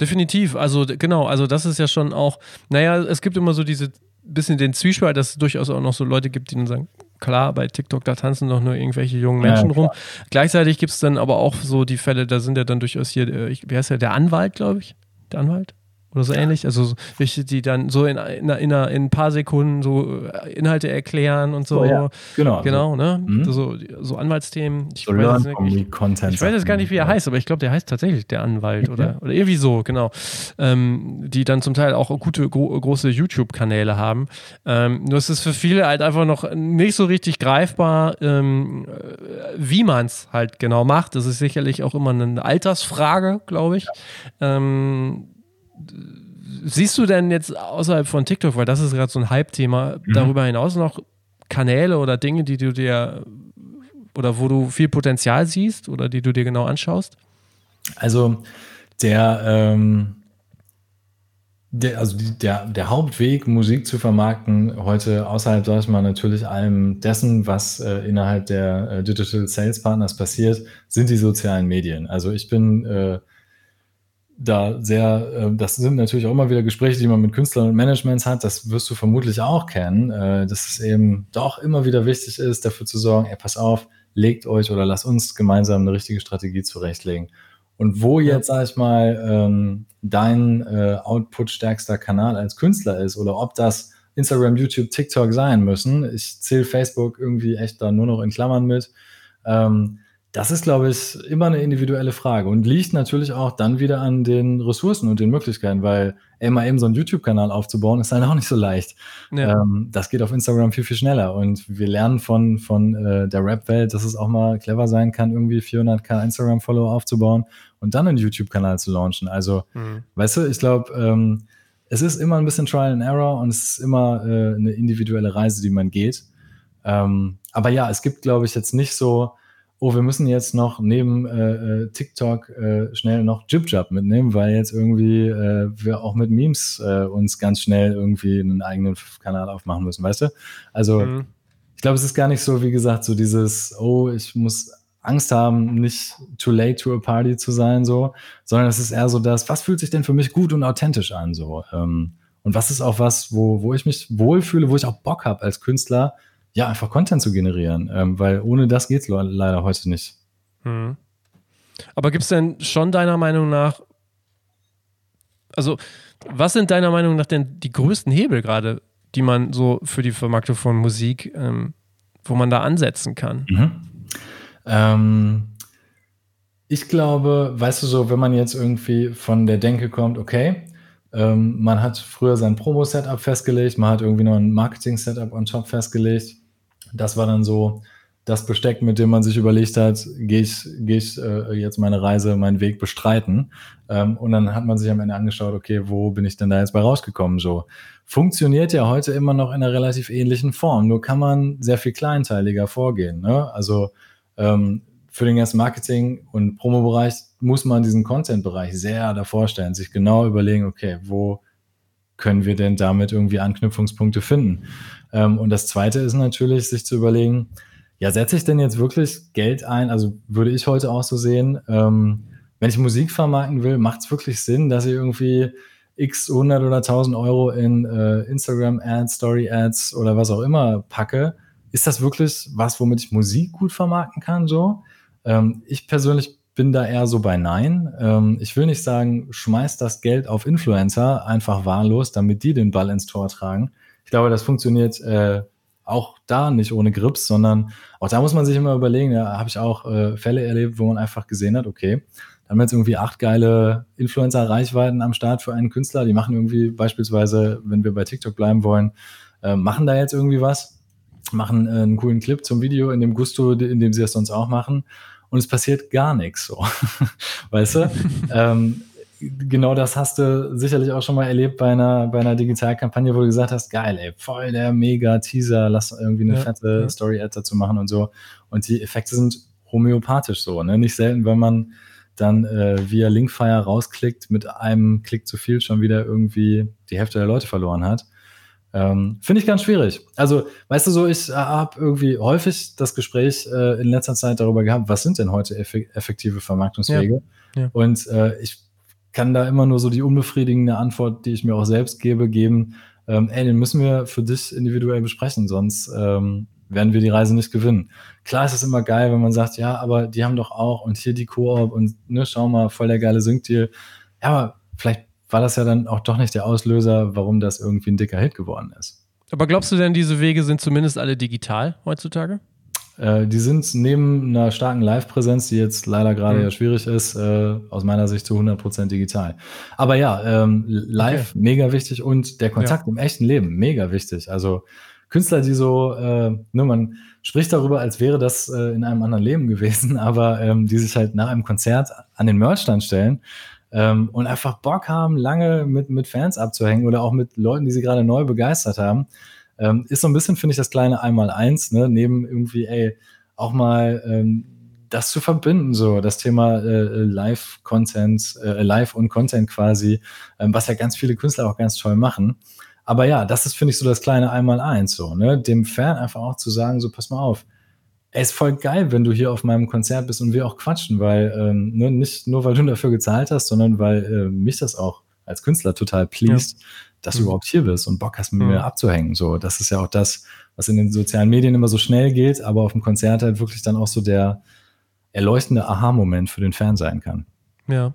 Definitiv. Also genau, also das ist ja schon auch, naja, es gibt immer so diese bisschen den Zwiespalt, dass es durchaus auch noch so Leute gibt, die dann sagen, klar, bei TikTok, da tanzen doch nur irgendwelche jungen Menschen ja, rum. Gleichzeitig gibt es dann aber auch so die Fälle, da sind ja dann durchaus hier, äh, wie heißt der, der Anwalt, glaube ich? Der Anwalt? Oder so ähnlich. Also welche, die dann so in, in, in, in ein paar Sekunden so äh, Inhalte erklären und so. Oh, ja. Genau. Genau, ne? Mhm. So, so Anwaltsthemen. Ich, so weiß, nicht, ich, ich weiß jetzt gar nicht, wie er heißt, aber ich glaube, der heißt tatsächlich der Anwalt okay. oder, oder irgendwie so, genau. Ähm, die dann zum Teil auch gute, gro große YouTube-Kanäle haben. Ähm, nur ist es für viele halt einfach noch nicht so richtig greifbar, ähm, wie man es halt genau macht. Das ist sicherlich auch immer eine Altersfrage, glaube ich. Ja. Ähm, siehst du denn jetzt außerhalb von TikTok, weil das ist gerade so ein Hype-Thema, mhm. darüber hinaus noch Kanäle oder Dinge, die du dir oder wo du viel Potenzial siehst oder die du dir genau anschaust? Also der, ähm, der, also der, der Hauptweg, Musik zu vermarkten, heute außerhalb, sag ich mal, natürlich allem dessen, was äh, innerhalb der äh, Digital Sales Partners passiert, sind die sozialen Medien. Also ich bin äh, da sehr, äh, das sind natürlich auch immer wieder Gespräche, die man mit Künstlern und Managements hat, das wirst du vermutlich auch kennen, äh, dass es eben doch immer wieder wichtig ist, dafür zu sorgen, ey, pass auf, legt euch oder lasst uns gemeinsam eine richtige Strategie zurechtlegen. Und wo jetzt, sag ich mal, ähm, dein äh, Output stärkster Kanal als Künstler ist oder ob das Instagram, YouTube, TikTok sein müssen, ich zähle Facebook irgendwie echt da nur noch in Klammern mit, ähm, das ist, glaube ich, immer eine individuelle Frage und liegt natürlich auch dann wieder an den Ressourcen und den Möglichkeiten, weil immer eben so einen YouTube-Kanal aufzubauen, ist halt auch nicht so leicht. Ja. Ähm, das geht auf Instagram viel, viel schneller und wir lernen von, von äh, der Rap-Welt, dass es auch mal clever sein kann, irgendwie 400k Instagram-Follower aufzubauen und dann einen YouTube-Kanal zu launchen. Also, mhm. weißt du, ich glaube, ähm, es ist immer ein bisschen Trial and Error und es ist immer äh, eine individuelle Reise, die man geht. Ähm, aber ja, es gibt, glaube ich, jetzt nicht so, oh, wir müssen jetzt noch neben äh, äh TikTok äh, schnell noch JibJab mitnehmen, weil jetzt irgendwie äh, wir auch mit Memes äh, uns ganz schnell irgendwie einen eigenen Kanal aufmachen müssen, weißt du? Also mhm. ich glaube, es ist gar nicht so, wie gesagt, so dieses, oh, ich muss Angst haben, nicht too late to a party zu sein, so, sondern es ist eher so das, was fühlt sich denn für mich gut und authentisch an, so. Ähm, und was ist auch was, wo, wo ich mich wohlfühle, wo ich auch Bock habe als Künstler, ja, einfach Content zu generieren, ähm, weil ohne das geht es leider heute nicht. Mhm. Aber gibt es denn schon deiner Meinung nach, also was sind deiner Meinung nach denn die größten Hebel gerade, die man so für die Vermarktung von Musik, ähm, wo man da ansetzen kann? Mhm. Ähm, ich glaube, weißt du so, wenn man jetzt irgendwie von der Denke kommt, okay, ähm, man hat früher sein Promo-Setup festgelegt, man hat irgendwie noch ein Marketing-Setup on top festgelegt das war dann so das Besteck, mit dem man sich überlegt hat, gehe ich, geh ich äh, jetzt meine Reise, meinen Weg bestreiten. Ähm, und dann hat man sich am Ende angeschaut, okay, wo bin ich denn da jetzt bei rausgekommen? So funktioniert ja heute immer noch in einer relativ ähnlichen Form. Nur kann man sehr viel kleinteiliger vorgehen. Ne? Also ähm, für den ganzen Marketing- und Promo-Bereich muss man diesen Content-Bereich sehr davor stellen, sich genau überlegen, okay, wo können wir denn damit irgendwie Anknüpfungspunkte finden? Ähm, und das Zweite ist natürlich, sich zu überlegen, ja, setze ich denn jetzt wirklich Geld ein? Also würde ich heute auch so sehen, ähm, wenn ich Musik vermarkten will, macht es wirklich Sinn, dass ich irgendwie x 100 oder 1000 Euro in äh, Instagram-Ads, Story-Ads oder was auch immer packe? Ist das wirklich was, womit ich Musik gut vermarkten kann? So? Ähm, ich persönlich bin da eher so bei Nein. Ähm, ich will nicht sagen, schmeiß das Geld auf Influencer einfach wahllos, damit die den Ball ins Tor tragen. Ich glaube, das funktioniert äh, auch da nicht ohne Grips, sondern auch da muss man sich immer überlegen, da habe ich auch äh, Fälle erlebt, wo man einfach gesehen hat, okay, da haben wir jetzt irgendwie acht geile Influencer-Reichweiten am Start für einen Künstler, die machen irgendwie beispielsweise, wenn wir bei TikTok bleiben wollen, äh, machen da jetzt irgendwie was, machen äh, einen coolen Clip zum Video in dem Gusto, in dem sie es sonst auch machen und es passiert gar nichts so. weißt du? ähm, genau das hast du sicherlich auch schon mal erlebt bei einer, bei einer Digitalkampagne, wo du gesagt hast, geil, ey, voll der mega Teaser, lass irgendwie eine ja, fette ja. Story-Ad dazu machen und so. Und die Effekte sind homöopathisch so, ne? Nicht selten, wenn man dann äh, via Linkfire rausklickt, mit einem Klick zu viel schon wieder irgendwie die Hälfte der Leute verloren hat. Ähm, Finde ich ganz schwierig. Also, weißt du so, ich äh, habe irgendwie häufig das Gespräch äh, in letzter Zeit darüber gehabt, was sind denn heute effektive Vermarktungswege? Ja, ja. Und äh, ich kann da immer nur so die unbefriedigende Antwort, die ich mir auch selbst gebe, geben. Ähm, ey, den müssen wir für dich individuell besprechen, sonst ähm, werden wir die Reise nicht gewinnen. Klar ist es immer geil, wenn man sagt, ja, aber die haben doch auch und hier die Koop und ne, schau mal, voll der geile Sync-Deal. Ja, aber vielleicht war das ja dann auch doch nicht der Auslöser, warum das irgendwie ein dicker Hit geworden ist. Aber glaubst du denn, diese Wege sind zumindest alle digital heutzutage? Äh, die sind neben einer starken Live-Präsenz, die jetzt leider gerade mhm. ja schwierig ist, äh, aus meiner Sicht zu 100% digital. Aber ja, ähm, live okay. mega wichtig und der Kontakt ja. im echten Leben mega wichtig. Also Künstler, die so, äh, ne, man spricht darüber, als wäre das äh, in einem anderen Leben gewesen, aber ähm, die sich halt nach einem Konzert an den Merchstand stellen ähm, und einfach Bock haben, lange mit, mit Fans abzuhängen oder auch mit Leuten, die sie gerade neu begeistert haben, ähm, ist so ein bisschen, finde ich, das kleine Einmal-Eins, ne, neben irgendwie, ey, auch mal ähm, das zu verbinden, so das Thema äh, Live-Content, äh, Live und Content quasi, ähm, was ja ganz viele Künstler auch ganz toll machen. Aber ja, das ist, finde ich, so das kleine Einmal-Eins, so, ne? Dem Fan einfach auch zu sagen, so, pass mal auf, ey, ist voll geil, wenn du hier auf meinem Konzert bist und wir auch quatschen, weil, ähm, ne, nicht nur, weil du dafür gezahlt hast, sondern weil äh, mich das auch als Künstler total pleased, ja. Dass du mhm. überhaupt hier bist und Bock hast, mit mhm. mir abzuhängen. So, das ist ja auch das, was in den sozialen Medien immer so schnell geht, aber auf dem Konzert halt wirklich dann auch so der erleuchtende Aha-Moment für den Fan sein kann. Ja.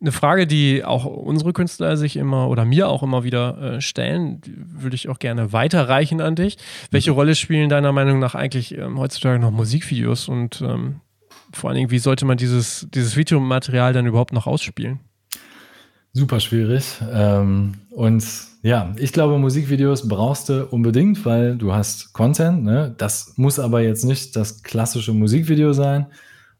Eine Frage, die auch unsere Künstler sich immer oder mir auch immer wieder äh, stellen, würde ich auch gerne weiterreichen an dich. Welche mhm. Rolle spielen deiner Meinung nach eigentlich ähm, heutzutage noch Musikvideos und ähm, vor allen Dingen, wie sollte man dieses, dieses Videomaterial dann überhaupt noch ausspielen? Super schwierig. Ähm, und ja, ich glaube, Musikvideos brauchst du unbedingt, weil du hast Content. Ne? Das muss aber jetzt nicht das klassische Musikvideo sein.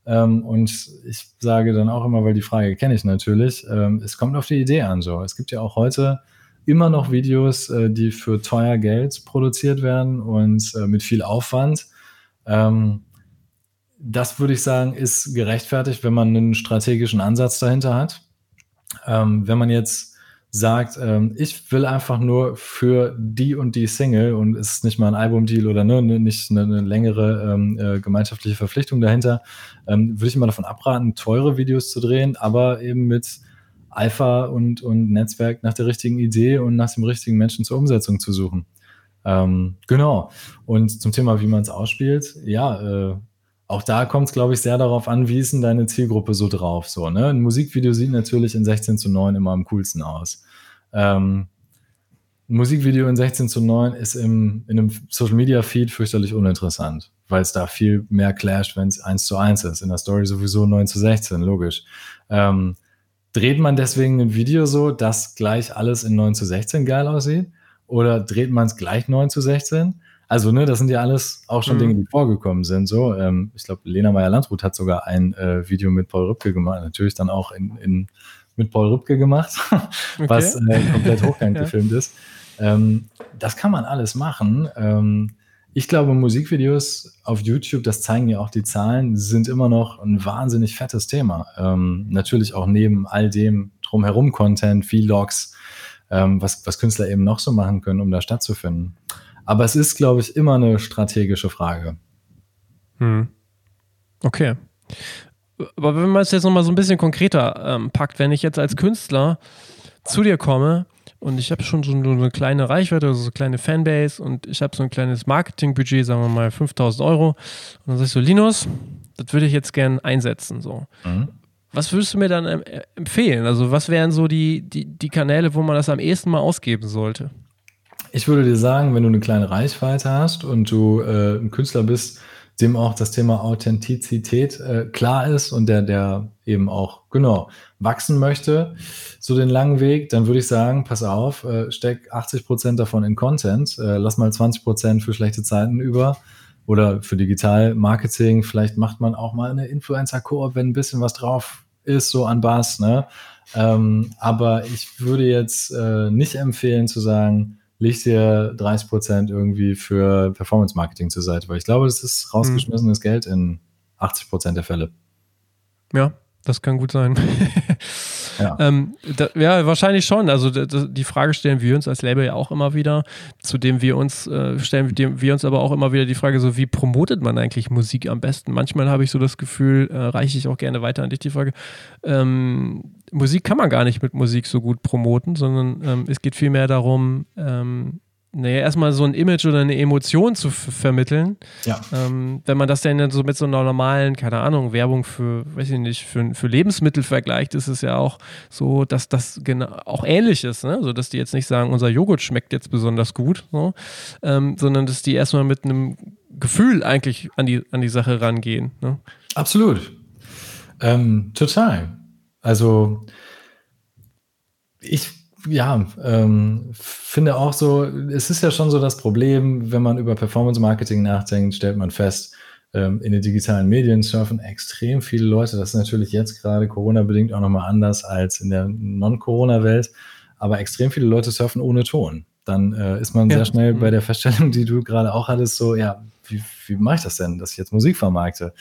Ähm, und ich sage dann auch immer, weil die Frage kenne ich natürlich, ähm, es kommt auf die Idee an. So, es gibt ja auch heute immer noch Videos, äh, die für teuer Geld produziert werden und äh, mit viel Aufwand. Das würde ich sagen, ist gerechtfertigt, wenn man einen strategischen Ansatz dahinter hat. Ähm, wenn man jetzt sagt, ähm, ich will einfach nur für die und die Single und es ist nicht mal ein Albumdeal oder ne, ne nicht eine, eine längere ähm, äh, gemeinschaftliche Verpflichtung dahinter, ähm, würde ich immer davon abraten, teure Videos zu drehen, aber eben mit Alpha und, und Netzwerk nach der richtigen Idee und nach dem richtigen Menschen zur Umsetzung zu suchen. Ähm, genau. Und zum Thema, wie man es ausspielt, ja, äh, auch da kommt es, glaube ich, sehr darauf an, wie ist denn deine Zielgruppe so drauf. So, ne? Ein Musikvideo sieht natürlich in 16 zu 9 immer am coolsten aus. Ähm, ein Musikvideo in 16 zu 9 ist im, in einem Social Media Feed fürchterlich uninteressant, weil es da viel mehr clasht, wenn es 1 zu 1 ist. In der Story sowieso 9 zu 16, logisch. Ähm, dreht man deswegen ein Video so, dass gleich alles in 9 zu 16 geil aussieht? Oder dreht man es gleich 9 zu 16? Also, ne, das sind ja alles auch schon mhm. Dinge, die vorgekommen sind. So, ähm, ich glaube, Lena Meyer-Landrut hat sogar ein äh, Video mit Paul Rübke gemacht, natürlich dann auch in, in mit Paul Rübke gemacht, okay. was äh, komplett hochkant ja. gefilmt ist. Ähm, das kann man alles machen. Ähm, ich glaube, Musikvideos auf YouTube, das zeigen ja auch die Zahlen, sind immer noch ein wahnsinnig fettes Thema. Ähm, natürlich auch neben all dem drumherum Content, Vlogs, ähm, was, was Künstler eben noch so machen können, um da stattzufinden. Aber es ist, glaube ich, immer eine strategische Frage. Hm. Okay. Aber wenn man es jetzt nochmal so ein bisschen konkreter ähm, packt, wenn ich jetzt als Künstler zu dir komme und ich habe schon so eine kleine Reichweite, also so eine kleine Fanbase und ich habe so ein kleines Marketingbudget, sagen wir mal 5000 Euro, und dann sag ich so, Linus, das würde ich jetzt gerne einsetzen. So. Mhm. Was würdest du mir dann ähm, empfehlen? Also, was wären so die, die, die Kanäle, wo man das am ehesten mal ausgeben sollte? Ich würde dir sagen, wenn du eine kleine Reichweite hast und du äh, ein Künstler bist, dem auch das Thema Authentizität äh, klar ist und der, der eben auch, genau, wachsen möchte, so den langen Weg, dann würde ich sagen, pass auf, äh, steck 80 Prozent davon in Content, äh, lass mal 20 Prozent für schlechte Zeiten über oder für Digital Marketing. Vielleicht macht man auch mal eine Influencer-Koop, wenn ein bisschen was drauf ist, so an Bass, ne? Ähm, aber ich würde jetzt äh, nicht empfehlen zu sagen, leg dir 30 Prozent irgendwie für Performance Marketing zur Seite, weil ich glaube, das ist rausgeschmissenes mhm. Geld in 80 Prozent der Fälle. Ja, das kann gut sein. Ja, ähm, da, ja wahrscheinlich schon. Also die Frage stellen wir uns als Label ja auch immer wieder, zu dem wir uns äh, stellen wir uns aber auch immer wieder die Frage, so wie promotet man eigentlich Musik am besten? Manchmal habe ich so das Gefühl, äh, reiche ich auch gerne weiter an dich die Frage. Ähm, Musik kann man gar nicht mit Musik so gut promoten, sondern ähm, es geht vielmehr darum, ähm, naja, erstmal so ein Image oder eine Emotion zu vermitteln. Ja. Ähm, wenn man das dann so mit so einer normalen, keine Ahnung, Werbung für, weiß ich nicht, für, für Lebensmittel vergleicht, ist es ja auch so, dass das genau auch ähnlich ist, ne? So dass die jetzt nicht sagen, unser Joghurt schmeckt jetzt besonders gut, so, ähm, sondern dass die erstmal mit einem Gefühl eigentlich an die, an die Sache rangehen. Ne? Absolut. Ähm, total. Also ich ja, ähm, finde auch so, es ist ja schon so das Problem, wenn man über Performance Marketing nachdenkt, stellt man fest, ähm, in den digitalen Medien surfen extrem viele Leute. Das ist natürlich jetzt gerade Corona-bedingt auch nochmal anders als in der Non-Corona-Welt, aber extrem viele Leute surfen ohne Ton. Dann äh, ist man ja. sehr schnell bei mhm. der Feststellung, die du gerade auch hattest, so, ja, wie, wie mache ich das denn, dass ich jetzt Musik vermarkte?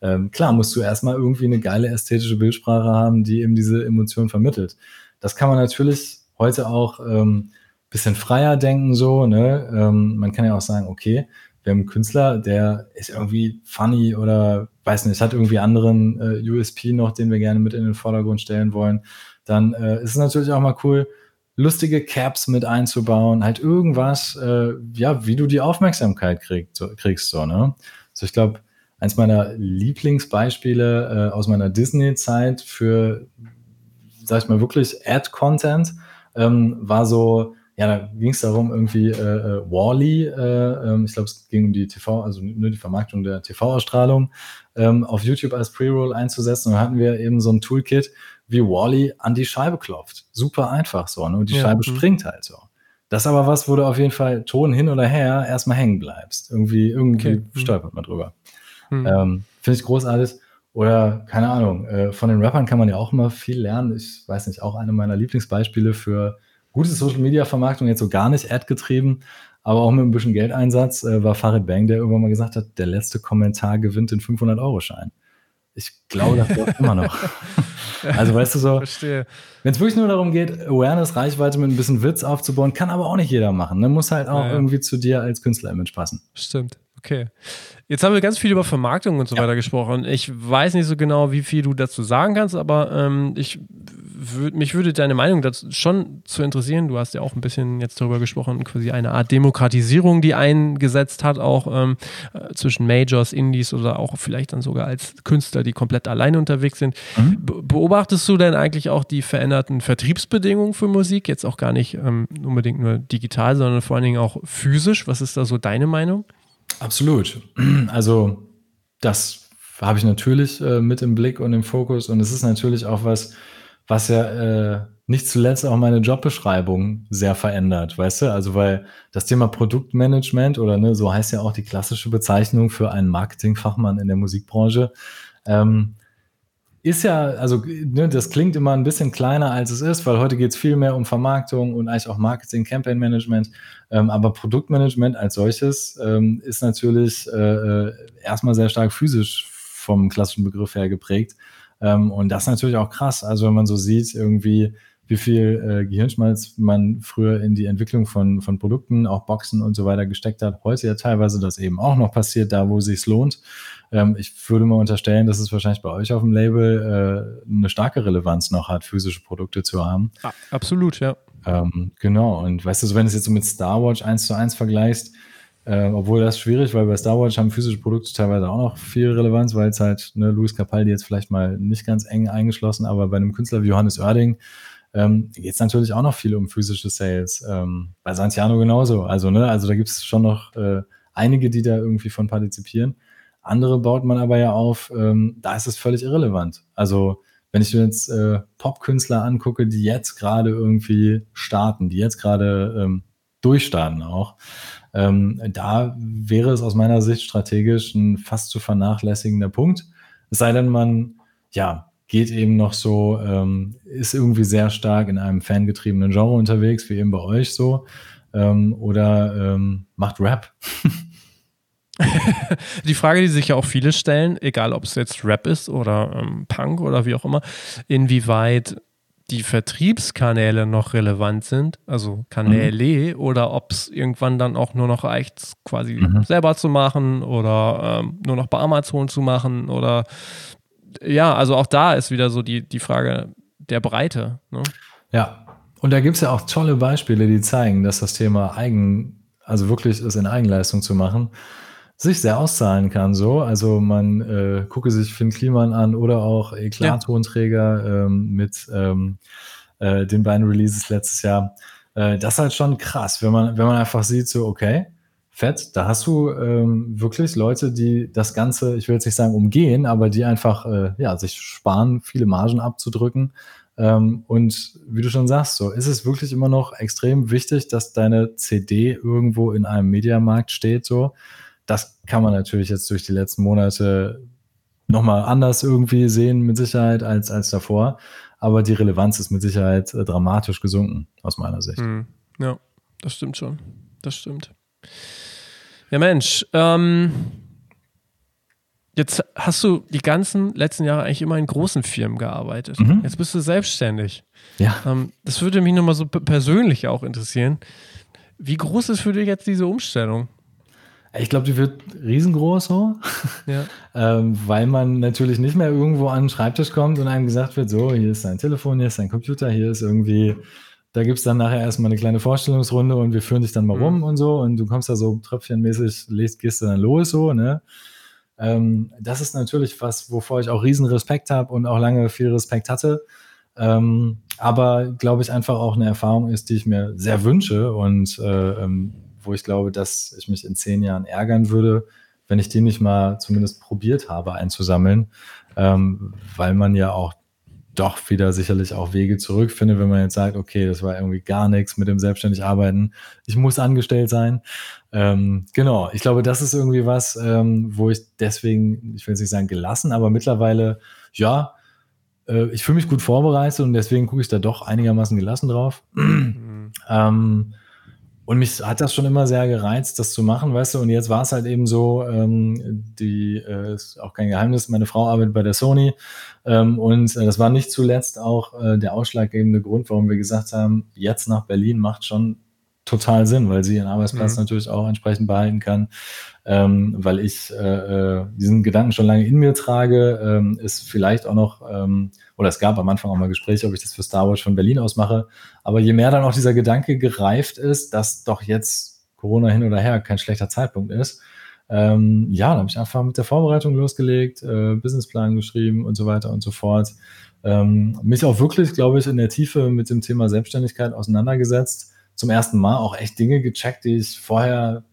Ähm, klar, musst du erstmal irgendwie eine geile ästhetische Bildsprache haben, die eben diese Emotion vermittelt. Das kann man natürlich heute auch ähm, bisschen freier denken, so, ne? Ähm, man kann ja auch sagen, okay, wir haben einen Künstler, der ist irgendwie funny oder weiß nicht, hat irgendwie anderen äh, USP noch, den wir gerne mit in den Vordergrund stellen wollen. Dann äh, ist es natürlich auch mal cool, lustige Caps mit einzubauen, halt irgendwas, äh, ja, wie du die Aufmerksamkeit kriegst, so, kriegst, so, ne? So, ich glaube, eins meiner Lieblingsbeispiele äh, aus meiner Disney-Zeit für, sag ich mal, wirklich Ad-Content ähm, war so, ja, da ging es darum, irgendwie äh, Wally, äh, äh, ich glaube, es ging um die TV, also nur die Vermarktung der TV-Ausstrahlung, ähm, auf YouTube als Pre-Roll einzusetzen. Und dann hatten wir eben so ein Toolkit, wie Wally an die Scheibe klopft. Super einfach so, ne? Und die ja, Scheibe mh. springt halt so. Das ist aber was, wo du auf jeden Fall Ton hin oder her erstmal hängen bleibst. Irgendwie, irgendwie okay. Mhm. stolpert man drüber. Mhm. Ähm, Finde ich großartig. Oder, keine Ahnung, äh, von den Rappern kann man ja auch immer viel lernen. Ich weiß nicht, auch eine meiner Lieblingsbeispiele für gute Social-Media-Vermarktung, jetzt so gar nicht ad-getrieben, aber auch mit ein bisschen Geldeinsatz, äh, war Farid Bang, der irgendwann mal gesagt hat, der letzte Kommentar gewinnt den 500-Euro-Schein. Ich glaube, das läuft immer noch. Also weißt du so, wenn es wirklich nur darum geht, Awareness, Reichweite mit ein bisschen Witz aufzubauen, kann aber auch nicht jeder machen. Ne? Muss halt auch ja, ja. irgendwie zu dir als Künstler-Image passen. Stimmt. Okay. Jetzt haben wir ganz viel über Vermarktung und so ja. weiter gesprochen. Ich weiß nicht so genau, wie viel du dazu sagen kannst, aber ähm, ich würd, mich würde deine Meinung dazu schon zu interessieren. Du hast ja auch ein bisschen jetzt darüber gesprochen, quasi eine Art Demokratisierung, die eingesetzt hat, auch ähm, äh, zwischen Majors, Indies oder auch vielleicht dann sogar als Künstler, die komplett alleine unterwegs sind. Mhm. Beobachtest du denn eigentlich auch die veränderten Vertriebsbedingungen für Musik? Jetzt auch gar nicht ähm, unbedingt nur digital, sondern vor allen Dingen auch physisch. Was ist da so deine Meinung? Absolut. Also das habe ich natürlich äh, mit im Blick und im Fokus und es ist natürlich auch was, was ja äh, nicht zuletzt auch meine Jobbeschreibung sehr verändert, weißt du? Also weil das Thema Produktmanagement oder ne, so heißt ja auch die klassische Bezeichnung für einen Marketingfachmann in der Musikbranche, ähm, ist ja, also ne, das klingt immer ein bisschen kleiner, als es ist, weil heute geht es viel mehr um Vermarktung und eigentlich auch Marketing, Campaign Management. Ähm, aber Produktmanagement als solches ähm, ist natürlich äh, äh, erstmal sehr stark physisch vom klassischen Begriff her geprägt. Ähm, und das ist natürlich auch krass. Also wenn man so sieht, irgendwie, wie viel äh, Gehirnschmalz man früher in die Entwicklung von, von Produkten, auch Boxen und so weiter gesteckt hat. Heute ja teilweise das eben auch noch passiert, da wo es sich lohnt. Ähm, ich würde mal unterstellen, dass es wahrscheinlich bei euch auf dem Label äh, eine starke Relevanz noch hat, physische Produkte zu haben. Ah, absolut, ja. Ähm, genau. Und weißt du, so wenn du es jetzt so mit Star Watch eins zu eins vergleichst, äh, obwohl das schwierig, weil bei Star Watch haben physische Produkte teilweise auch noch viel Relevanz, weil es halt, ne, Luis Capaldi jetzt vielleicht mal nicht ganz eng eingeschlossen, aber bei einem Künstler wie Johannes Oerding ähm, geht es natürlich auch noch viel um physische Sales. Ähm, bei Santiano genauso. Also, ne, also da gibt es schon noch äh, einige, die da irgendwie von partizipieren. Andere baut man aber ja auf, ähm, da ist es völlig irrelevant. Also wenn ich mir jetzt äh, Popkünstler angucke, die jetzt gerade irgendwie starten, die jetzt gerade ähm, durchstarten auch, ähm, da wäre es aus meiner Sicht strategisch ein fast zu vernachlässigender Punkt. Es sei denn, man ja geht eben noch so, ähm, ist irgendwie sehr stark in einem fangetriebenen Genre unterwegs, wie eben bei euch so, ähm, oder ähm, macht Rap. die Frage, die sich ja auch viele stellen, egal ob es jetzt Rap ist oder ähm, Punk oder wie auch immer, inwieweit die Vertriebskanäle noch relevant sind, also Kanäle, mhm. oder ob es irgendwann dann auch nur noch reicht, quasi mhm. selber zu machen oder ähm, nur noch bei Amazon zu machen oder ja, also auch da ist wieder so die, die Frage der Breite. Ne? Ja, und da gibt es ja auch tolle Beispiele, die zeigen, dass das Thema Eigen, also wirklich es in Eigenleistung zu machen, sich sehr auszahlen kann. So, also man äh, gucke sich Finn Kliman an oder auch Eklat-Tonträger ja. ähm, mit ähm, äh, den beiden Releases letztes Jahr. Äh, das ist halt schon krass, wenn man, wenn man einfach sieht, so, okay, fett, da hast du ähm, wirklich Leute, die das Ganze, ich will jetzt nicht sagen umgehen, aber die einfach äh, ja, sich sparen, viele Margen abzudrücken. Ähm, und wie du schon sagst, so ist es wirklich immer noch extrem wichtig, dass deine CD irgendwo in einem Mediamarkt steht, so das kann man natürlich jetzt durch die letzten Monate nochmal anders irgendwie sehen, mit Sicherheit, als, als davor. Aber die Relevanz ist mit Sicherheit äh, dramatisch gesunken, aus meiner Sicht. Mhm. Ja, das stimmt schon. Das stimmt. Ja, Mensch, ähm, jetzt hast du die ganzen letzten Jahre eigentlich immer in großen Firmen gearbeitet. Mhm. Jetzt bist du selbstständig. Ja. Ähm, das würde mich nochmal so persönlich auch interessieren. Wie groß ist für dich jetzt diese Umstellung? Ich glaube, die wird riesengroß so, ja. ähm, weil man natürlich nicht mehr irgendwo an den Schreibtisch kommt und einem gesagt wird, so, hier ist dein Telefon, hier ist dein Computer, hier ist irgendwie, da gibt es dann nachher erstmal eine kleine Vorstellungsrunde und wir führen dich dann mal mhm. rum und so und du kommst da so tröpfchenmäßig, gehst du dann los so, ne? Ähm, das ist natürlich was, wovor ich auch riesen Respekt habe und auch lange viel Respekt hatte. Ähm, aber glaube ich einfach auch eine Erfahrung ist, die ich mir sehr wünsche und äh, ähm, wo ich glaube, dass ich mich in zehn Jahren ärgern würde, wenn ich die nicht mal zumindest probiert habe einzusammeln, ähm, weil man ja auch doch wieder sicherlich auch Wege zurückfindet, wenn man jetzt sagt, okay, das war irgendwie gar nichts mit dem selbstständig arbeiten, ich muss angestellt sein. Ähm, genau, ich glaube, das ist irgendwie was, ähm, wo ich deswegen, ich will jetzt nicht sagen gelassen, aber mittlerweile, ja, äh, ich fühle mich gut vorbereitet und deswegen gucke ich da doch einigermaßen gelassen drauf. Mhm. ähm, und mich hat das schon immer sehr gereizt, das zu machen, weißt du. Und jetzt war es halt eben so, ähm, die äh, ist auch kein Geheimnis, meine Frau arbeitet bei der Sony. Ähm, und äh, das war nicht zuletzt auch äh, der ausschlaggebende Grund, warum wir gesagt haben, jetzt nach Berlin macht schon total Sinn, weil sie ihren Arbeitsplatz mhm. natürlich auch entsprechend behalten kann. Ähm, weil ich äh, äh, diesen Gedanken schon lange in mir trage, ähm, ist vielleicht auch noch ähm, oder es gab am Anfang auch mal Gespräche, ob ich das für Star Wars von Berlin aus mache. Aber je mehr dann auch dieser Gedanke gereift ist, dass doch jetzt Corona hin oder her kein schlechter Zeitpunkt ist, ähm, ja, dann habe ich einfach mit der Vorbereitung losgelegt, äh, Businessplan geschrieben und so weiter und so fort. Ähm, mich auch wirklich, glaube ich, in der Tiefe mit dem Thema Selbstständigkeit auseinandergesetzt. Zum ersten Mal auch echt Dinge gecheckt, die ich vorher,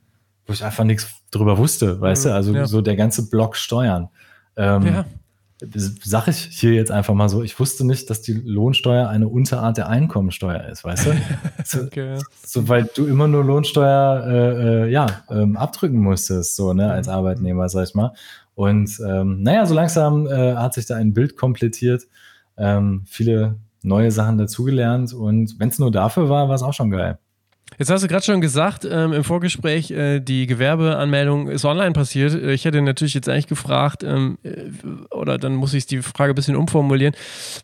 wo ich einfach nichts drüber wusste, weißt mhm, du? Also ja. so der ganze Block Steuern. Ähm, ja sag ich hier jetzt einfach mal so, ich wusste nicht, dass die Lohnsteuer eine Unterart der Einkommensteuer ist, weißt du? So, okay. so weil du immer nur Lohnsteuer äh, äh, ja, ähm, abdrücken musstest, so, ne, als mhm. Arbeitnehmer, sag ich mal. Und ähm, naja, so langsam äh, hat sich da ein Bild komplettiert, ähm, viele neue Sachen dazugelernt und wenn es nur dafür war, war es auch schon geil. Jetzt hast du gerade schon gesagt ähm, im Vorgespräch, äh, die Gewerbeanmeldung ist online passiert. Äh, ich hätte natürlich jetzt eigentlich gefragt, ähm, äh, oder dann muss ich die Frage ein bisschen umformulieren.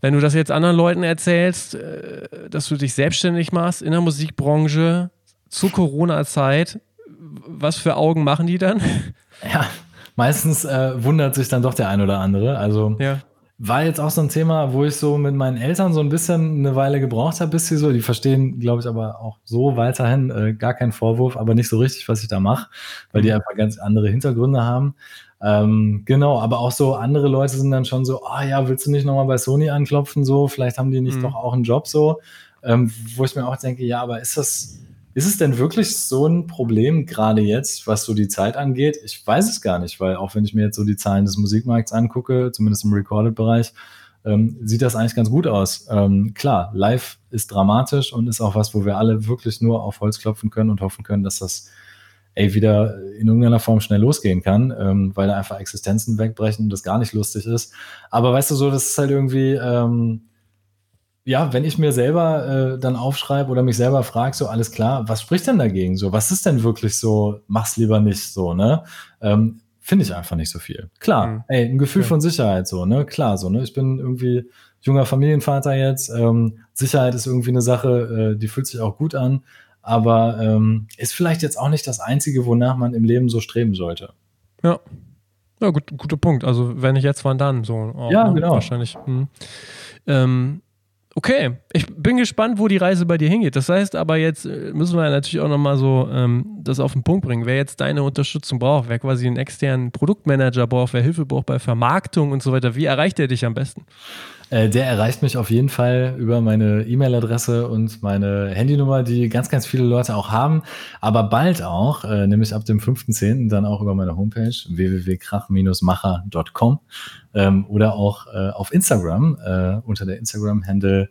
Wenn du das jetzt anderen Leuten erzählst, äh, dass du dich selbstständig machst in der Musikbranche zu Corona-Zeit, was für Augen machen die dann? Ja, meistens äh, wundert sich dann doch der ein oder andere. Also ja war jetzt auch so ein Thema, wo ich so mit meinen Eltern so ein bisschen eine Weile gebraucht habe, bis sie so, die verstehen, glaube ich, aber auch so weiterhin äh, gar keinen Vorwurf, aber nicht so richtig, was ich da mache, weil die mhm. einfach ganz andere Hintergründe haben. Ähm, genau, aber auch so andere Leute sind dann schon so, ah oh, ja, willst du nicht nochmal bei Sony anklopfen, so, vielleicht haben die nicht mhm. doch auch einen Job so, ähm, wo ich mir auch denke, ja, aber ist das, ist es denn wirklich so ein Problem, gerade jetzt, was so die Zeit angeht? Ich weiß es gar nicht, weil auch wenn ich mir jetzt so die Zahlen des Musikmarkts angucke, zumindest im Recorded-Bereich, ähm, sieht das eigentlich ganz gut aus. Ähm, klar, live ist dramatisch und ist auch was, wo wir alle wirklich nur auf Holz klopfen können und hoffen können, dass das ey, wieder in irgendeiner Form schnell losgehen kann, ähm, weil da einfach Existenzen wegbrechen und das gar nicht lustig ist. Aber weißt du so, das ist halt irgendwie, ähm, ja, wenn ich mir selber äh, dann aufschreibe oder mich selber frage, so alles klar, was spricht denn dagegen? So, was ist denn wirklich so, mach's lieber nicht so, ne? Ähm, Finde ich einfach nicht so viel. Klar, mhm. ey, ein Gefühl ja. von Sicherheit, so, ne? Klar, so, ne? Ich bin irgendwie junger Familienvater jetzt. Ähm, Sicherheit ist irgendwie eine Sache, äh, die fühlt sich auch gut an, aber ähm, ist vielleicht jetzt auch nicht das Einzige, wonach man im Leben so streben sollte. Ja. Ja, gut, guter Punkt. Also, wenn nicht jetzt, wann dann? So, auch, ja, ne? genau. Wahrscheinlich. Hm. Ähm, Okay, ich bin gespannt, wo die Reise bei dir hingeht. Das heißt aber jetzt äh, müssen wir natürlich auch nochmal so ähm, das auf den Punkt bringen. Wer jetzt deine Unterstützung braucht, wer quasi einen externen Produktmanager braucht, wer Hilfe braucht bei Vermarktung und so weiter, wie erreicht er dich am besten? Äh, der erreicht mich auf jeden Fall über meine E-Mail-Adresse und meine Handynummer, die ganz, ganz viele Leute auch haben, aber bald auch, äh, nämlich ab dem 5.10. dann auch über meine Homepage www.krach-macher.com ähm, oder auch äh, auf Instagram unter der Instagram-Handle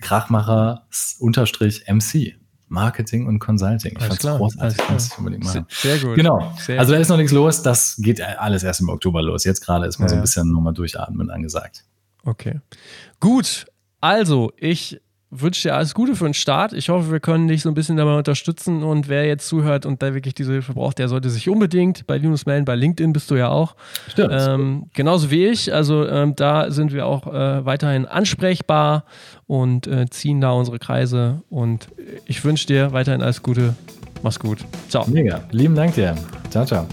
krachmacher-mc. Marketing und Consulting. Ich fand es großartig, ich unbedingt machen. Sehr gut. Genau. Sehr also da ist noch nichts los. Das geht alles erst im Oktober los. Jetzt gerade ist mal ja. so ein bisschen nochmal durchatmen angesagt. Okay. Gut. Also, ich wünsche dir alles Gute für den Start. Ich hoffe, wir können dich so ein bisschen dabei unterstützen. Und wer jetzt zuhört und da wirklich diese Hilfe braucht, der sollte sich unbedingt bei Linus melden. Bei LinkedIn bist du ja auch. Stimmt. Ähm, genauso wie ich. Also ähm, da sind wir auch äh, weiterhin ansprechbar und äh, ziehen da unsere Kreise. Und ich wünsche dir weiterhin alles Gute. Mach's gut. Ciao. Mega. Lieben Dank dir. Ciao, ciao.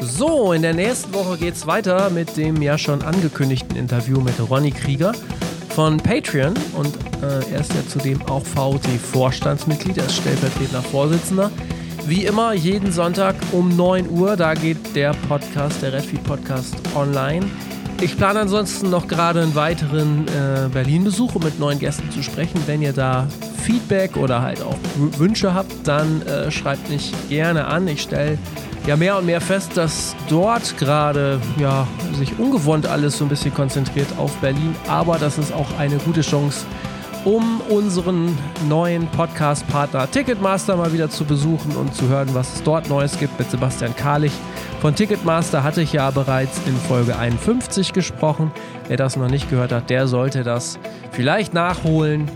So, in der nächsten Woche geht's weiter mit dem ja schon angekündigten Interview mit Ronny Krieger von Patreon und äh, er ist ja zudem auch VT-Vorstandsmitglied, er ist stellvertretender Vorsitzender. Wie immer, jeden Sonntag um 9 Uhr, da geht der Podcast, der Redfeed Podcast online. Ich plane ansonsten noch gerade einen weiteren äh, Berlin-Besuch, um mit neuen Gästen zu sprechen. Wenn ihr da Feedback oder halt auch Wünsche habt, dann äh, schreibt mich gerne an. Ich stelle ja mehr und mehr fest, dass dort gerade ja, sich ungewohnt alles so ein bisschen konzentriert auf Berlin. Aber das ist auch eine gute Chance, um unseren neuen Podcast-Partner Ticketmaster mal wieder zu besuchen und zu hören, was es dort Neues gibt. Mit Sebastian Karlich von Ticketmaster hatte ich ja bereits in Folge 51 gesprochen. Wer das noch nicht gehört hat, der sollte das vielleicht nachholen.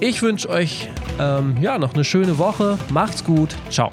Ich wünsche euch ähm, ja noch eine schöne Woche. Macht's gut. Ciao.